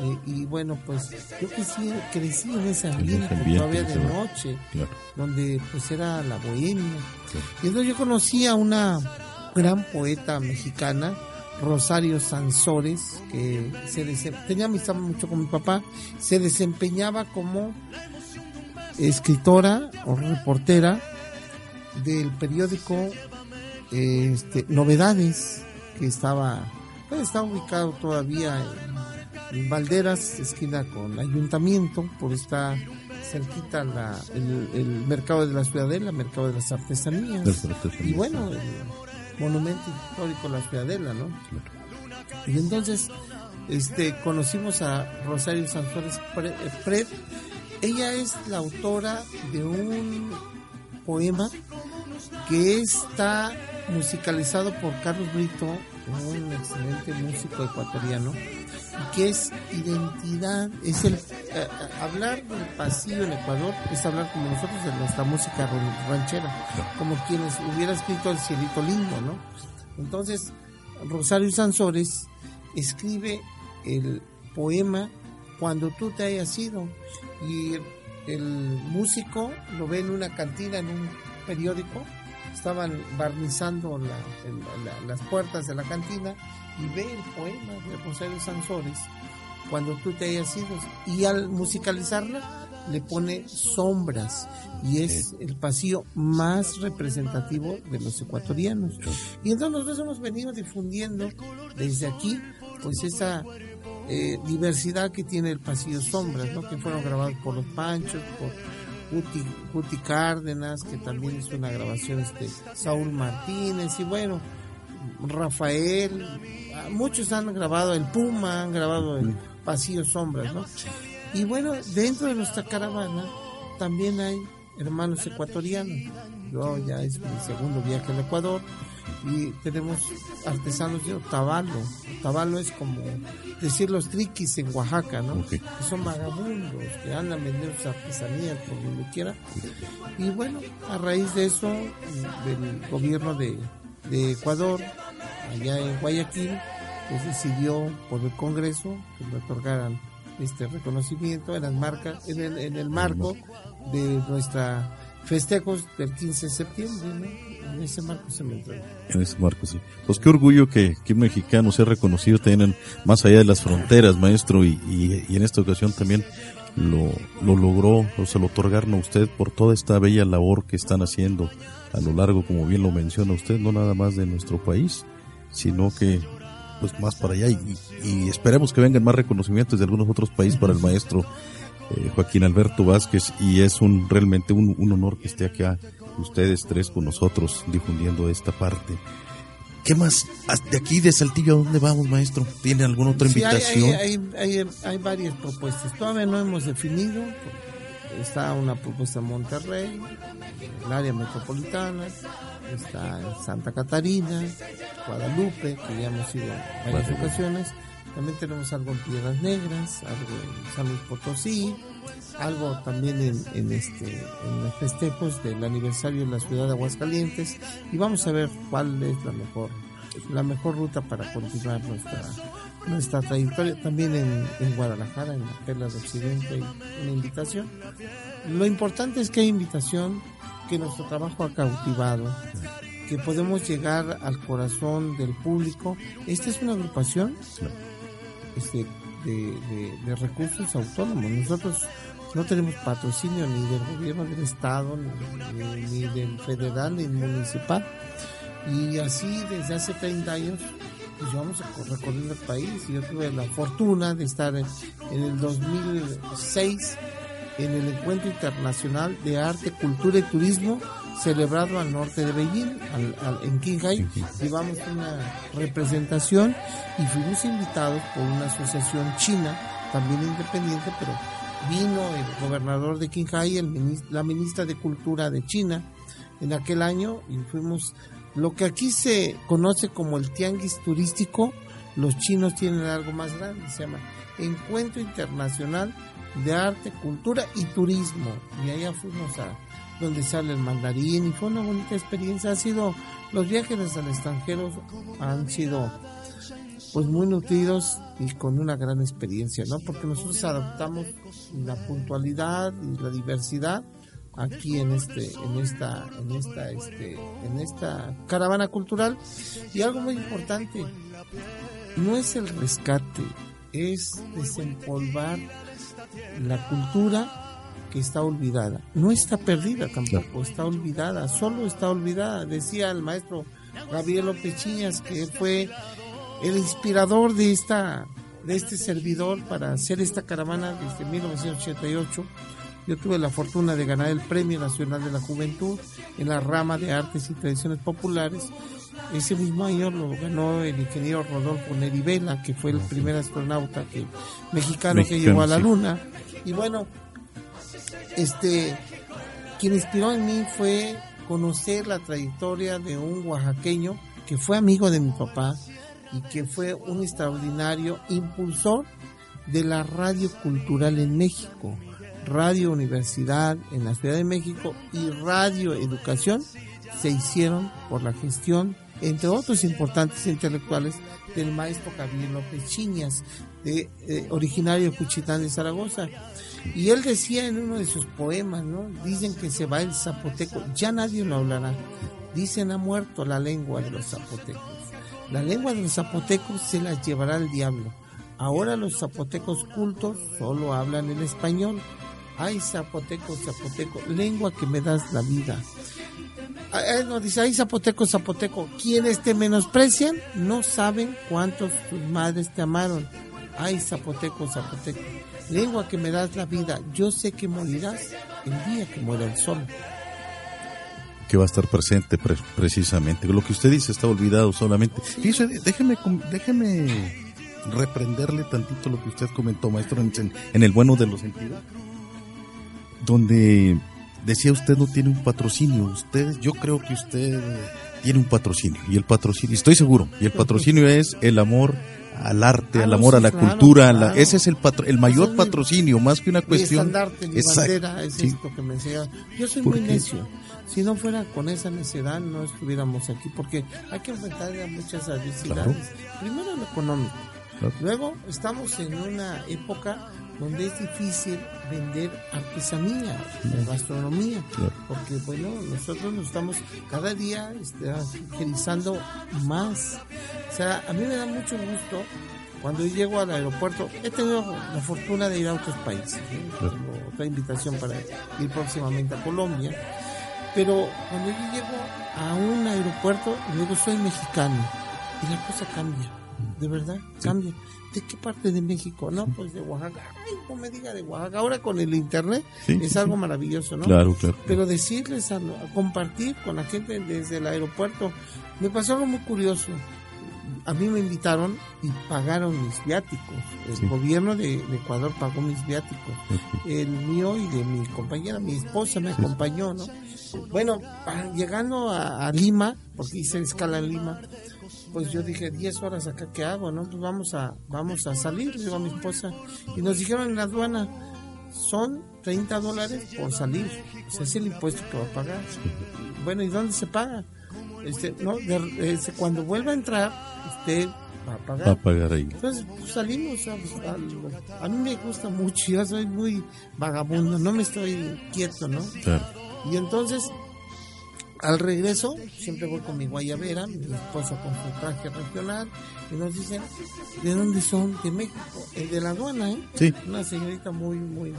eh, y bueno pues yo crecí, crecí en ese ambiente, ambiente, todavía de noche Claro. donde pues era la bohemia. Y entonces yo conocí a una gran poeta mexicana Rosario Sansores que se tenía amistad mucho con mi papá se desempeñaba como escritora o reportera del periódico este, Novedades, que estaba, pues, está ubicado todavía en, en Valderas, esquina con Ayuntamiento, por esta cerquita la, el, el mercado de la Ciudadela, mercado de las artesanías. Las artesanías, Y bueno, el monumento histórico La Ciudadela, ¿no? Y entonces este, conocimos a Rosario Sanzores Pre- Pret. Ella es la autora de un poema que está musicalizado por Carlos Brito, un excelente músico ecuatoriano, y que es identidad, es el eh, eh, hablar del pasillo en Ecuador, es hablar como nosotros de nuestra música ran- ranchera, como quienes hubiera escrito el cielito lindo, ¿no? Entonces, Rosario Sansores escribe el poema cuando tú te hayas ido y el músico lo ve en una cantina, en un periódico, estaban barnizando la- el- la- las puertas de la cantina y ve el poema de Rosario Sansores cuando tú te hayas ido. Y al musicalizarla le pone sombras y es el pasillo más representativo de los ecuatorianos. Y entonces nosotros hemos venido difundiendo desde aquí pues esa eh, diversidad que tiene el pasillo sombras ¿no? que fueron grabados por los Panchos por Guti, Guti Cárdenas que también hizo una grabación este Saúl Martínez y bueno Rafael, ah, muchos han grabado el Puma, han grabado el Pasillo Sombras, ¿no? Y bueno, dentro de nuestra caravana también hay hermanos ecuatorianos. Yo ya es mi segundo viaje al Ecuador y tenemos artesanos de Otavalo. Otavalo es como decir los triquis en Oaxaca, ¿no? Que son vagabundos, que andan vendiendo sus artesanías por donde quiera. Y bueno, a raíz de eso, del gobierno de, de Ecuador, allá en Guayaquil, pues decidió por el Congreso que le otorgaran este reconocimiento en, las marcas, en, el, en el marco de nuestra festejos del 15 de septiembre, ¿no? En ese marco se me. En ese marco, sí. Pues qué orgullo que, que un mexicano sea reconocido también más allá de las fronteras, maestro, y, y, en esta ocasión también lo, lo logró, o se lo otorgaron a usted por toda esta bella labor que están haciendo a lo largo, como bien lo menciona usted, no nada más de nuestro país, sino que pues más para allá y, y esperemos que vengan más reconocimientos de algunos otros países para el maestro eh, Joaquín Alberto Vázquez y es un realmente un, un honor que esté acá ustedes tres con nosotros difundiendo esta parte. ¿Qué más? De aquí de Saltillo, ¿a dónde vamos, maestro? ¿Tiene alguna otra Sí, hay- invitación? Hay, hay, varias propuestas. Todavía no hemos definido. Está una propuesta en Monterrey, el área metropolitana, está en Santa Catarina, Guadalupe, que ya hemos ido en varias ocasiones. También tenemos algo en Piedras Negras, algo en San Luis Potosí, algo también en, en este en los festejos del aniversario de la ciudad de Aguascalientes y vamos a ver cuál es la mejor la mejor ruta para continuar nuestra nuestra trayectoria. También en, en Guadalajara en la Perla de Occidente una invitación. Lo importante es que hay invitación que nuestro trabajo ha cautivado que podemos llegar al corazón del público. Esta es una agrupación este, de, de- de recursos autónomos. Nosotros no tenemos patrocinio ni del gobierno del estado, ni, ni- ni del federal, ni municipal. Y así desde hace 30 años, pues vamos a co- recorrer el país. Y yo tuve la fortuna de estar en, en el 2006 en el Encuentro Internacional de Arte, Cultura y Turismo celebrado al norte de Beijing, al- al- en Qinghai. Llevamos una representación y fuimos invitados por una asociación china, también independiente, pero vino el gobernador de Qinghai, el minis- la ministra de Cultura de China en aquel año y fuimos lo que aquí se conoce como el tianguis turístico, los chinos tienen algo más grande, se llama Encuentro Internacional de Arte, Cultura y Turismo. Y allá fuimos a donde sale el mandarín y fue una bonita experiencia. Ha sido, los viajes al extranjero han sido pues muy nutridos y con una gran experiencia, ¿no? Porque nosotros adaptamos la puntualidad y la diversidad aquí en este en esta en esta este en esta caravana cultural. Y algo muy importante no es el rescate es desempolvar la cultura que está olvidada. No está perdida tampoco está olvidada solo está olvidada. Decía el maestro Gabriel López Chiñas que fue el inspirador de esta de este servidor para hacer esta caravana desde 1988 Yo tuve la fortuna de ganar el Premio Nacional de la Juventud en la rama de Artes y Tradiciones Populares. Ese mismo año lo ganó el ingeniero Rodolfo Nerivela, que fue el primer astronauta que, mexicano, que Mexicano, llegó a la. Luna. Y bueno, este, quien inspiró en mí fue conocer la trayectoria de un oaxaqueño que fue amigo de mi papá y que fue un extraordinario impulsor de la radio cultural en México, Radio Universidad en la Ciudad de México y Radio Educación se hicieron por la gestión, entre otros importantes intelectuales, del maestro Gabriel López Chiñas, eh, originario de Juchitán de Zaragoza. Y él decía en uno de sus poemas, ¿no? Dicen que se va el zapoteco, ya nadie lo hablará. Dicen ha muerto la lengua de los zapotecos. La lengua de los zapotecos se la llevará el diablo. Ahora los zapotecos cultos solo hablan el español. Ay, zapoteco, zapoteco, lengua que me das la vida. Ah, eh, no, dice, ay, zapoteco, zapoteco, quienes te menosprecian no saben cuántos tus madres te amaron. Ay, zapoteco, zapoteco, lengua que me das la vida, yo sé que morirás el día que muera el sol. Que va a estar presente pre- precisamente. Lo que usted dice está olvidado solamente. Fíjese, déjeme, com- déjeme reprenderle tantito lo que usted comentó, maestro, en, en el bueno de los sentidos. Donde decía usted no tiene un patrocinio. Usted, yo creo que usted tiene un patrocinio. Y el patrocinio, estoy seguro, y el patrocinio es el amor al arte, Ah, al amor sí, a la claro, cultura, a la- ese es el patro- el mayor es mi- patrocinio, más que una Mi cuestión. estandarte, mi bandera es sí. esto que me enseñaron. Yo soy ¿Por muy qué? necio. Si no fuera con esa necedad, no estuviéramos aquí, porque hay que enfrentar a muchas adversidades. Primero lo económico. Claro. Luego, estamos en una época donde es difícil vender artesanía, o gastronomía, Claro. porque bueno, nosotros nos estamos cada día este, agilizando más. O sea, a mí me da mucho gusto cuando yo llego al aeropuerto. He tenido la fortuna de ir a otros países. Claro. Tengo otra invitación para ir próximamente a Colombia. Pero cuando yo llego a un aeropuerto, luego soy mexicano y la cosa cambia, de verdad, cambia. ¿De qué parte de México? No, pues de Oaxaca. Ay, no me diga de Oaxaca. Ahora con el internet Sí, es sí, algo sí. maravilloso, ¿no? Claro, claro. Pero decirles, a, a compartir con la gente desde el aeropuerto, me pasó algo muy curioso. A mí me invitaron y pagaron mis viáticos. El Sí. gobierno de, de Ecuador pagó mis viáticos. El mío y de mi compañera, mi esposa me acompañó, ¿no? Bueno, llegando a, a Lima, porque hice escala en Lima, pues yo dije, 10 horas acá, ¿qué hago? No, pues vamos a, vamos a salir, le digo a mi esposa. Y nos dijeron en la aduana, son 30 dólares por salir. O sea, es el impuesto que va a pagar. Bueno, ¿y dónde se paga? Este, no, de- este, cuando vuelva a entrar, usted va a pagar. Va a pagar ahí. Entonces pues, salimos, a, a- a mí me gusta mucho, yo soy muy vagabundo, no me estoy quieto, ¿no? Claro. Y entonces, al regreso, siempre voy con mi guayabera, mi esposa con su traje regional, y nos dicen, ¿de dónde son? De México, el de la aduana, ¿eh? Sí. Una señorita muy, muy...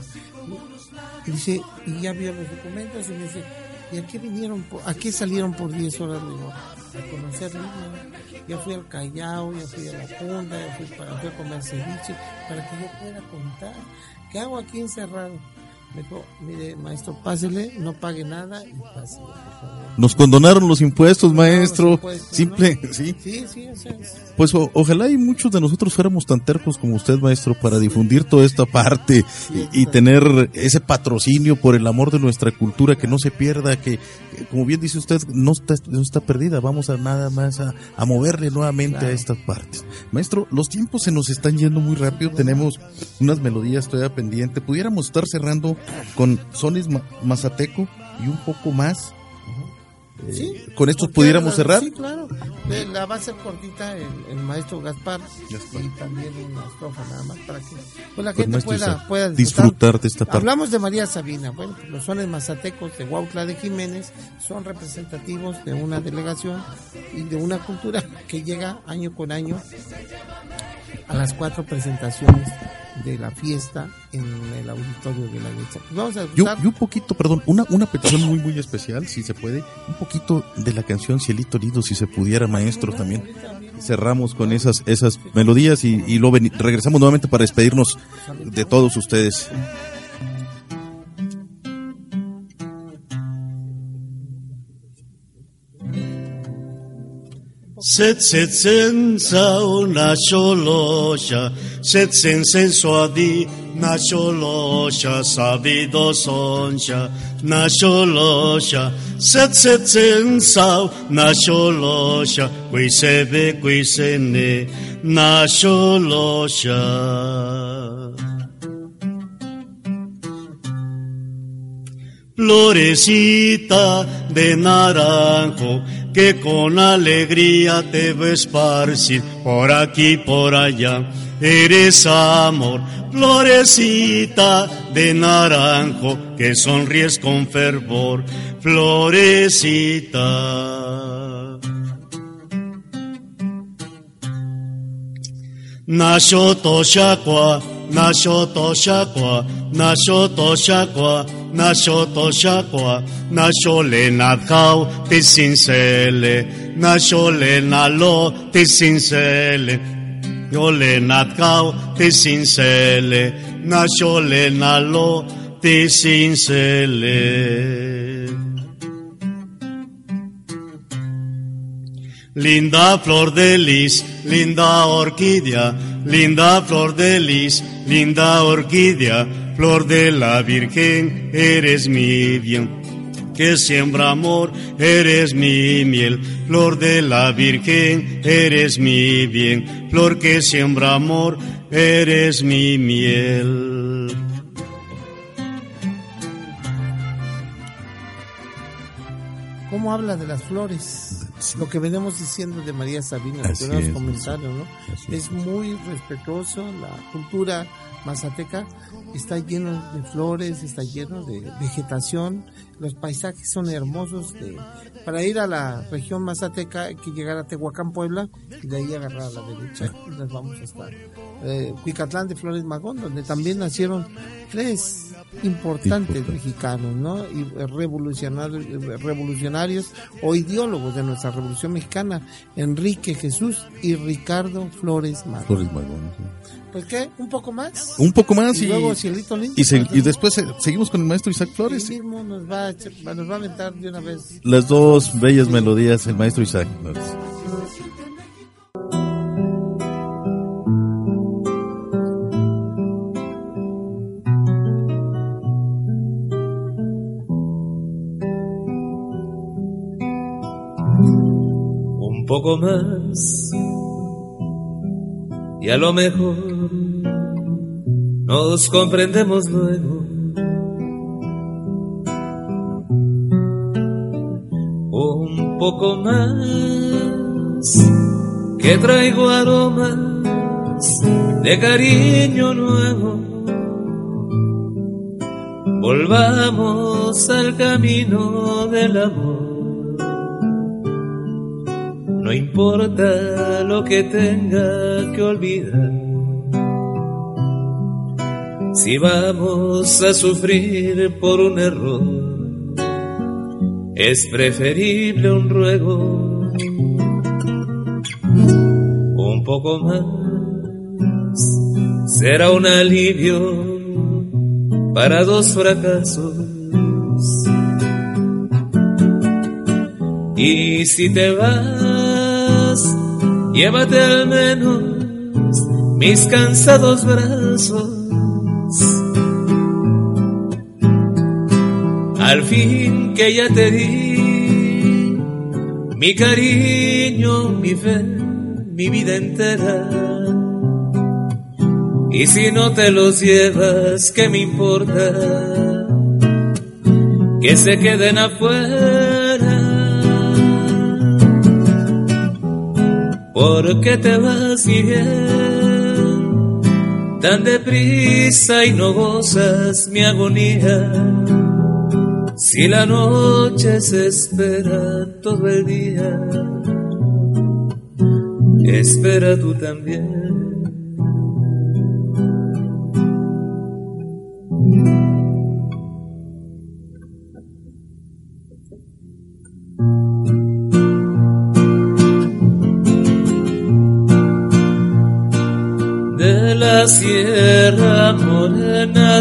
y dice, y ya vio los documentos, y me dice, ¿y a qué vinieron? Por, ¿A qué salieron por 10 horas? Digo, a conocer. Ya fui al Callao, ya fui a la Punta, ya fui, para, fui a comer ceviche, para que yo pueda contar. ¿Qué hago aquí encerrado? Me dijo, mire, maestro, pásele, no pague nada y pásele, por favor. Nos condonaron los impuestos, maestro. Los impuestos, Simple, ¿no? sí. Sí, sí, o sea, es- Pues o- ojalá y muchos de nosotros fuéramos tan tercos como usted, maestro, para difundir toda esta parte y, y tener ese patrocinio por el amor de nuestra cultura, que no se pierda, que, que, como bien dice usted, no está, no está perdida. Vamos a nada más a, a moverle nuevamente a estas partes. Maestro, los tiempos se nos están yendo muy rápido. Tenemos unas melodías todavía pendientes. Pudiéramos estar cerrando con sones ma- mazateco y un poco más. Eh, Sí. con estos pudiéramos cerrar. Sí, claro. Eh, La va a ser cortita el, el maestro Gaspar, Gaspar. y también una estrofa nada más para que pues, la Pues, gente pueda, pueda disfrutar de esta parte. Hablamos de María Sabina. Bueno, los sones mazatecos de Huautla de Jiménez son representativos de una delegación y de una cultura que llega año con año a las cuatro presentaciones de la fiesta en el auditorio de la Lecha. Pues vamos a Yo, yo un poquito, perdón, una, una petición muy, muy especial, si se puede, un poquito de la canción Cielito Lindo, si se pudiera, maestro, también. Cerramos con esas, esas melodías y, y luego veni- regresamos nuevamente para despedirnos de todos ustedes. Sezze senza una scioloscia, sezze sen senso adi, una scioloscia, savido soncia, una scioloscia, sezze senza una scioloscia, qui se ve, qui se ne, una. Florecita de naranjo, que con alegría te veo esparcir por aquí, por allá. Eres amor, florecita de naranjo, que sonríes con fervor, florecita. Toshakwa, να σω το σακουά, να σω το σακουά, να σω το σακουά, να σω να χάω τη συνσέλε, να σω να λώ τη συνσέλε, να le nat kau te sinsele na yo le na lo te Linda flor de lis, linda orquídea, linda flor de lis, linda orquídea, flor de la Virgen, eres mi bien. Que siembra amor, eres mi miel, flor de la Virgen, eres mi bien, flor que siembra amor, eres mi miel. ¿Cómo habla de las flores? Lo que venimos diciendo de María Sabina, Así primeros es, comentarios, ¿no? Es muy respetuoso, la cultura mazateca está lleno de flores, está lleno de vegetación, los paisajes son hermosos. de- para ir a la región mazateca hay que llegar a Tehuacán, Puebla, y de ahí agarrar a la derecha y nos vamos hasta eh, Cuicatlán de Flores Magón, donde también nacieron tres importantes Importante. mexicanos, ¿no? Y revolucionarios, revolucionarios o ideólogos de nuestra revolución mexicana, Enrique Jesús y Ricardo Flores Magón. Flores Magón, sí. Pues qué, un poco más. Un poco más y, y, luego Cielito Lindo. y, se- y después eh, seguimos con el maestro Isaac Flores. Mismo nos va, a, echar- nos va a aventar de una vez. Las dos bellas melodías, el maestro Isaac Flores. Poco más y a lo mejor nos comprendemos luego. Un poco más que traigo aromas de cariño nuevo. Volvamos al camino del amor. No importa lo que tenga que olvidar. Si vamos a sufrir por un error, es preferible un ruego. Un poco más será un alivio para dos fracasos. Y si te vas, llévate al menos mis cansados brazos. Al fin que ya te di mi cariño, mi fe, mi vida entera. Y si no te los llevas, ¿qué me importa? Que se queden afuera. ¿Por qué te vas bien? Tan deprisa y no gozas mi agonía. Si la noche se espera todo el día, espera tú también.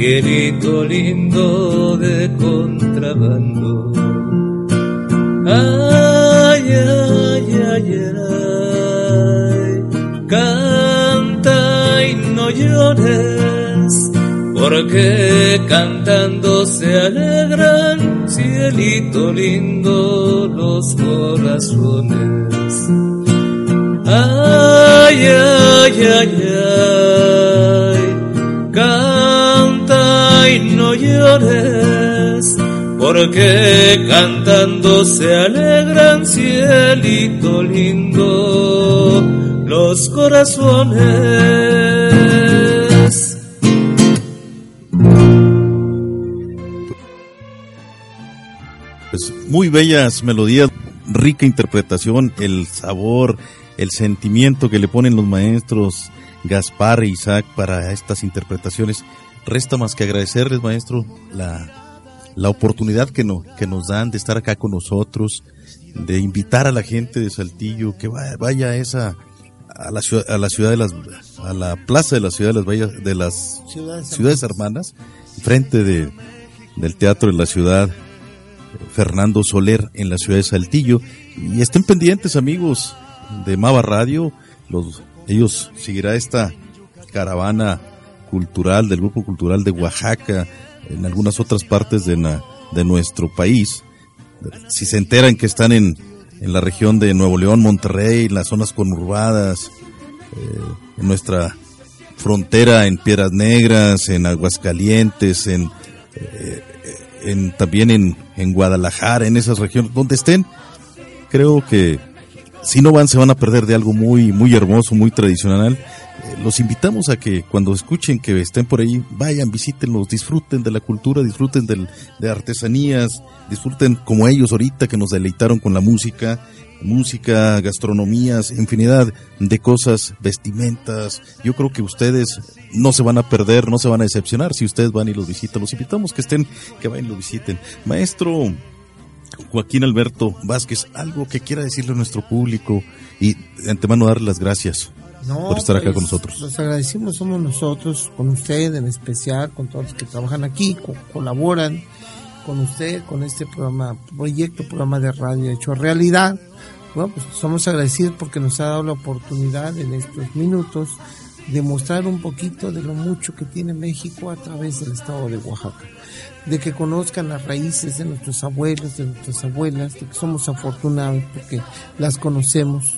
cielito lindo de contrabando. Ay, ay, ay, ay, canta y no llores, porque cantando se alegran, cielito lindo, los corazones. Ay, ay, ay, ay, canta porque cantando se alegran cielito lindo los corazones. Pues muy bellas melodías, rica interpretación, el sabor, el sentimiento que le ponen los maestros Gaspar e Isaac para estas interpretaciones. Resta más que agradecerles, maestro, la la oportunidad que, no, que nos dan de estar acá con nosotros, de invitar a la gente de Saltillo que vaya, a esa a la ciudad, a la ciudad de las a la plaza de la ciudad de las de las ciudades, hermanas frente de del teatro de la ciudad Fernando Soler en la ciudad de Saltillo. Y estén pendientes amigos de Mava Radio. Los ellos seguirá esta caravana cultural del grupo cultural de Oaxaca en algunas otras partes de, de nuestro país. Si se enteran que están en, en la región de Nuevo León, Monterrey, en las zonas conurbadas, eh, en nuestra frontera en Piedras Negras, en Aguascalientes, en, eh, en también en, en Guadalajara, en esas regiones, donde estén, creo que si no van se van a perder de algo muy muy hermoso, muy tradicional los invitamos a que cuando escuchen que estén por ahí, vayan, visítenlos, disfruten de la cultura, disfruten de artesanías, disfruten como ellos ahorita que nos deleitaron con la música, música, gastronomías, infinidad de cosas, vestimentas. Yo creo que ustedes no se van a perder, no se van a decepcionar si ustedes van y los visitan. Los invitamos que estén, que vayan y lo visiten. Maestro Joaquín Alberto Vázquez, algo que quiera decirle a nuestro público y de antemano darle las gracias por estar acá con pues, nosotros. Los agradecimos somos nosotros, con usted en especial, con todos los que trabajan aquí, colaboran con usted, con este programa, proyecto, programa de radio hecho realidad. Bueno, pues somos agradecidos porque nos ha dado la oportunidad en estos minutos de mostrar un poquito de lo mucho que tiene México a través del estado de Oaxaca, de que conozcan las raíces de nuestros abuelos, de nuestras abuelas, de que somos afortunados porque las conocemos,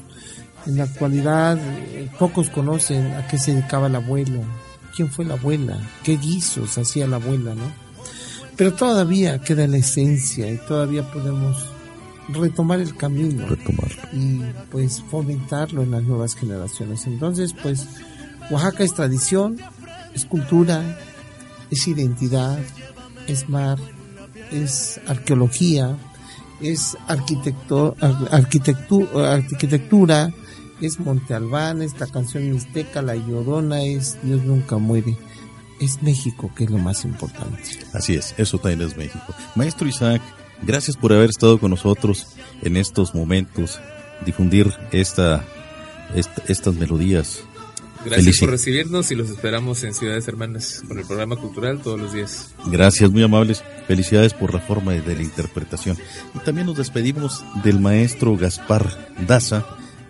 en la actualidad eh, pocos conocen a qué se dedicaba el abuelo, quién fue la abuela, qué guisos hacía la abuela, ¿no? Pero todavía queda la esencia y todavía podemos retomar el camino y pues fomentarlo en las nuevas generaciones. Entonces, pues Oaxaca es tradición, es cultura, es identidad, es mar, es arqueología, es arquitecto, arquitectura, es Monte Albán, es la canción mixteca, La Llorona, es Dios nunca muere. Es México, que es lo más importante. Así es, eso también es México. Maestro Isaac, gracias por haber estado con nosotros en estos momentos, difundir esta, estas melodías. Gracias por recibirnos y los esperamos en Ciudades Hermanas con el programa cultural todos los días. Gracias, muy amables. Felicidades por la forma de la interpretación. Y también nos despedimos del maestro Gaspar Daza,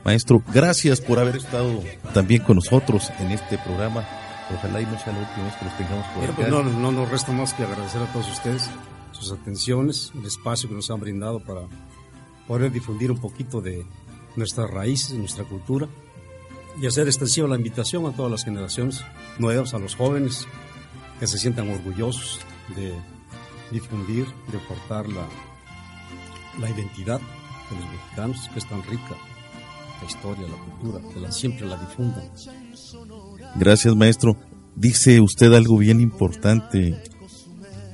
Maestro, gracias por haber estado también con nosotros en este programa. Ojalá y no sea la última vez que los tengamos por acá. Pues no, no nos resta más que agradecer a todos ustedes sus atenciones, el espacio que nos han brindado para poder difundir un poquito de nuestras raíces, nuestra cultura y hacer extensiva la invitación a todas las generaciones nuevas, a los jóvenes que se sientan orgullosos de difundir, de portar la, la identidad de los mexicanos, que es tan rica la historia, la cultura, que siempre la difundan. Gracias, maestro. Dice usted algo bien importante.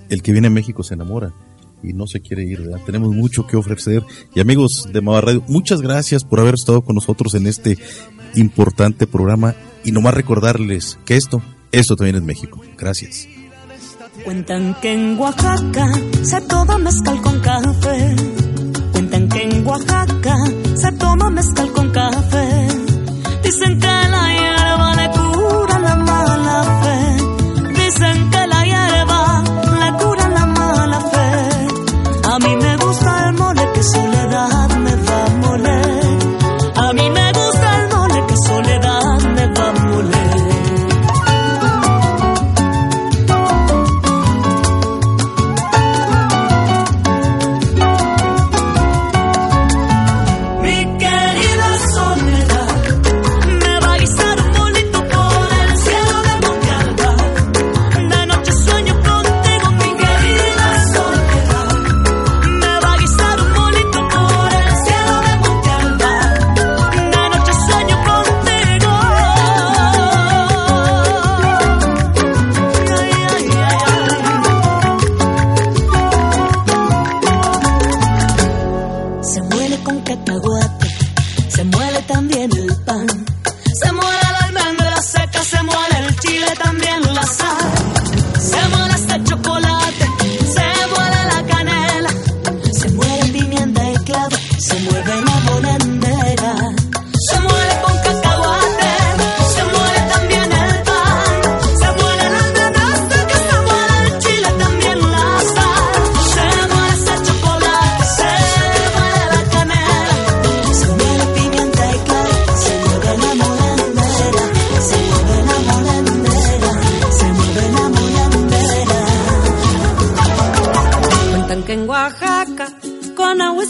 El que viene a México se enamora. Y no se quiere ir, ¿verdad? Tenemos mucho que ofrecer. Y amigos de Mava Radio, muchas gracias por haber estado con nosotros en este importante programa y nomás recordarles que esto, esto también es México. Gracias. Cuentan que en Oaxaca se toma mezcal con café. Cuentan que en Oaxaca se toma mezcal con café. Dicen que la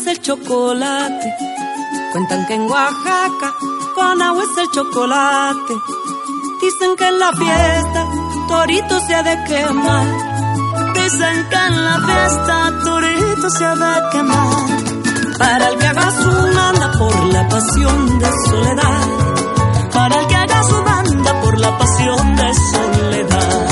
es el chocolate. Cuentan que en Oaxaca con agua es el chocolate. Dicen que en la fiesta torito se ha de quemar. Dicen que en la fiesta torito se ha de quemar. Para el que haga su manda por la pasión de soledad. Para el que haga su manda por la pasión de soledad.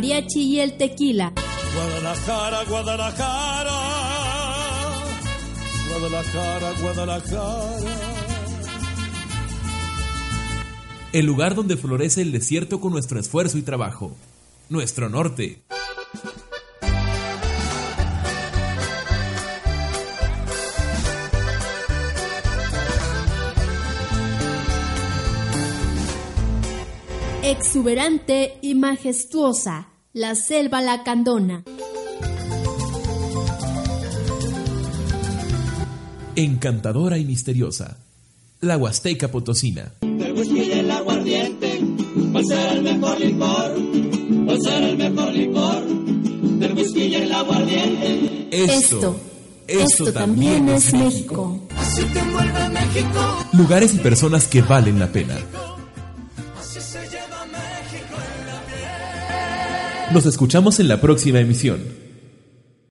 Mariachi y el tequila. Guadalajara, Guadalajara. Guadalajara, Guadalajara. El lugar donde florece el desierto con nuestro esfuerzo y trabajo. Nuestro norte. Exuberante y majestuosa. La selva lacandona. Encantadora y misteriosa. La Huasteca Potosina. Del whisky y el aguardiente, ¿cuál será el mejor licor? ¿Cuál será el mejor licor? Del whisky y el aguardiente. Esto, esto también es México. Así te envuelve México. Lugares y personas que valen la pena. Nos escuchamos en la próxima emisión.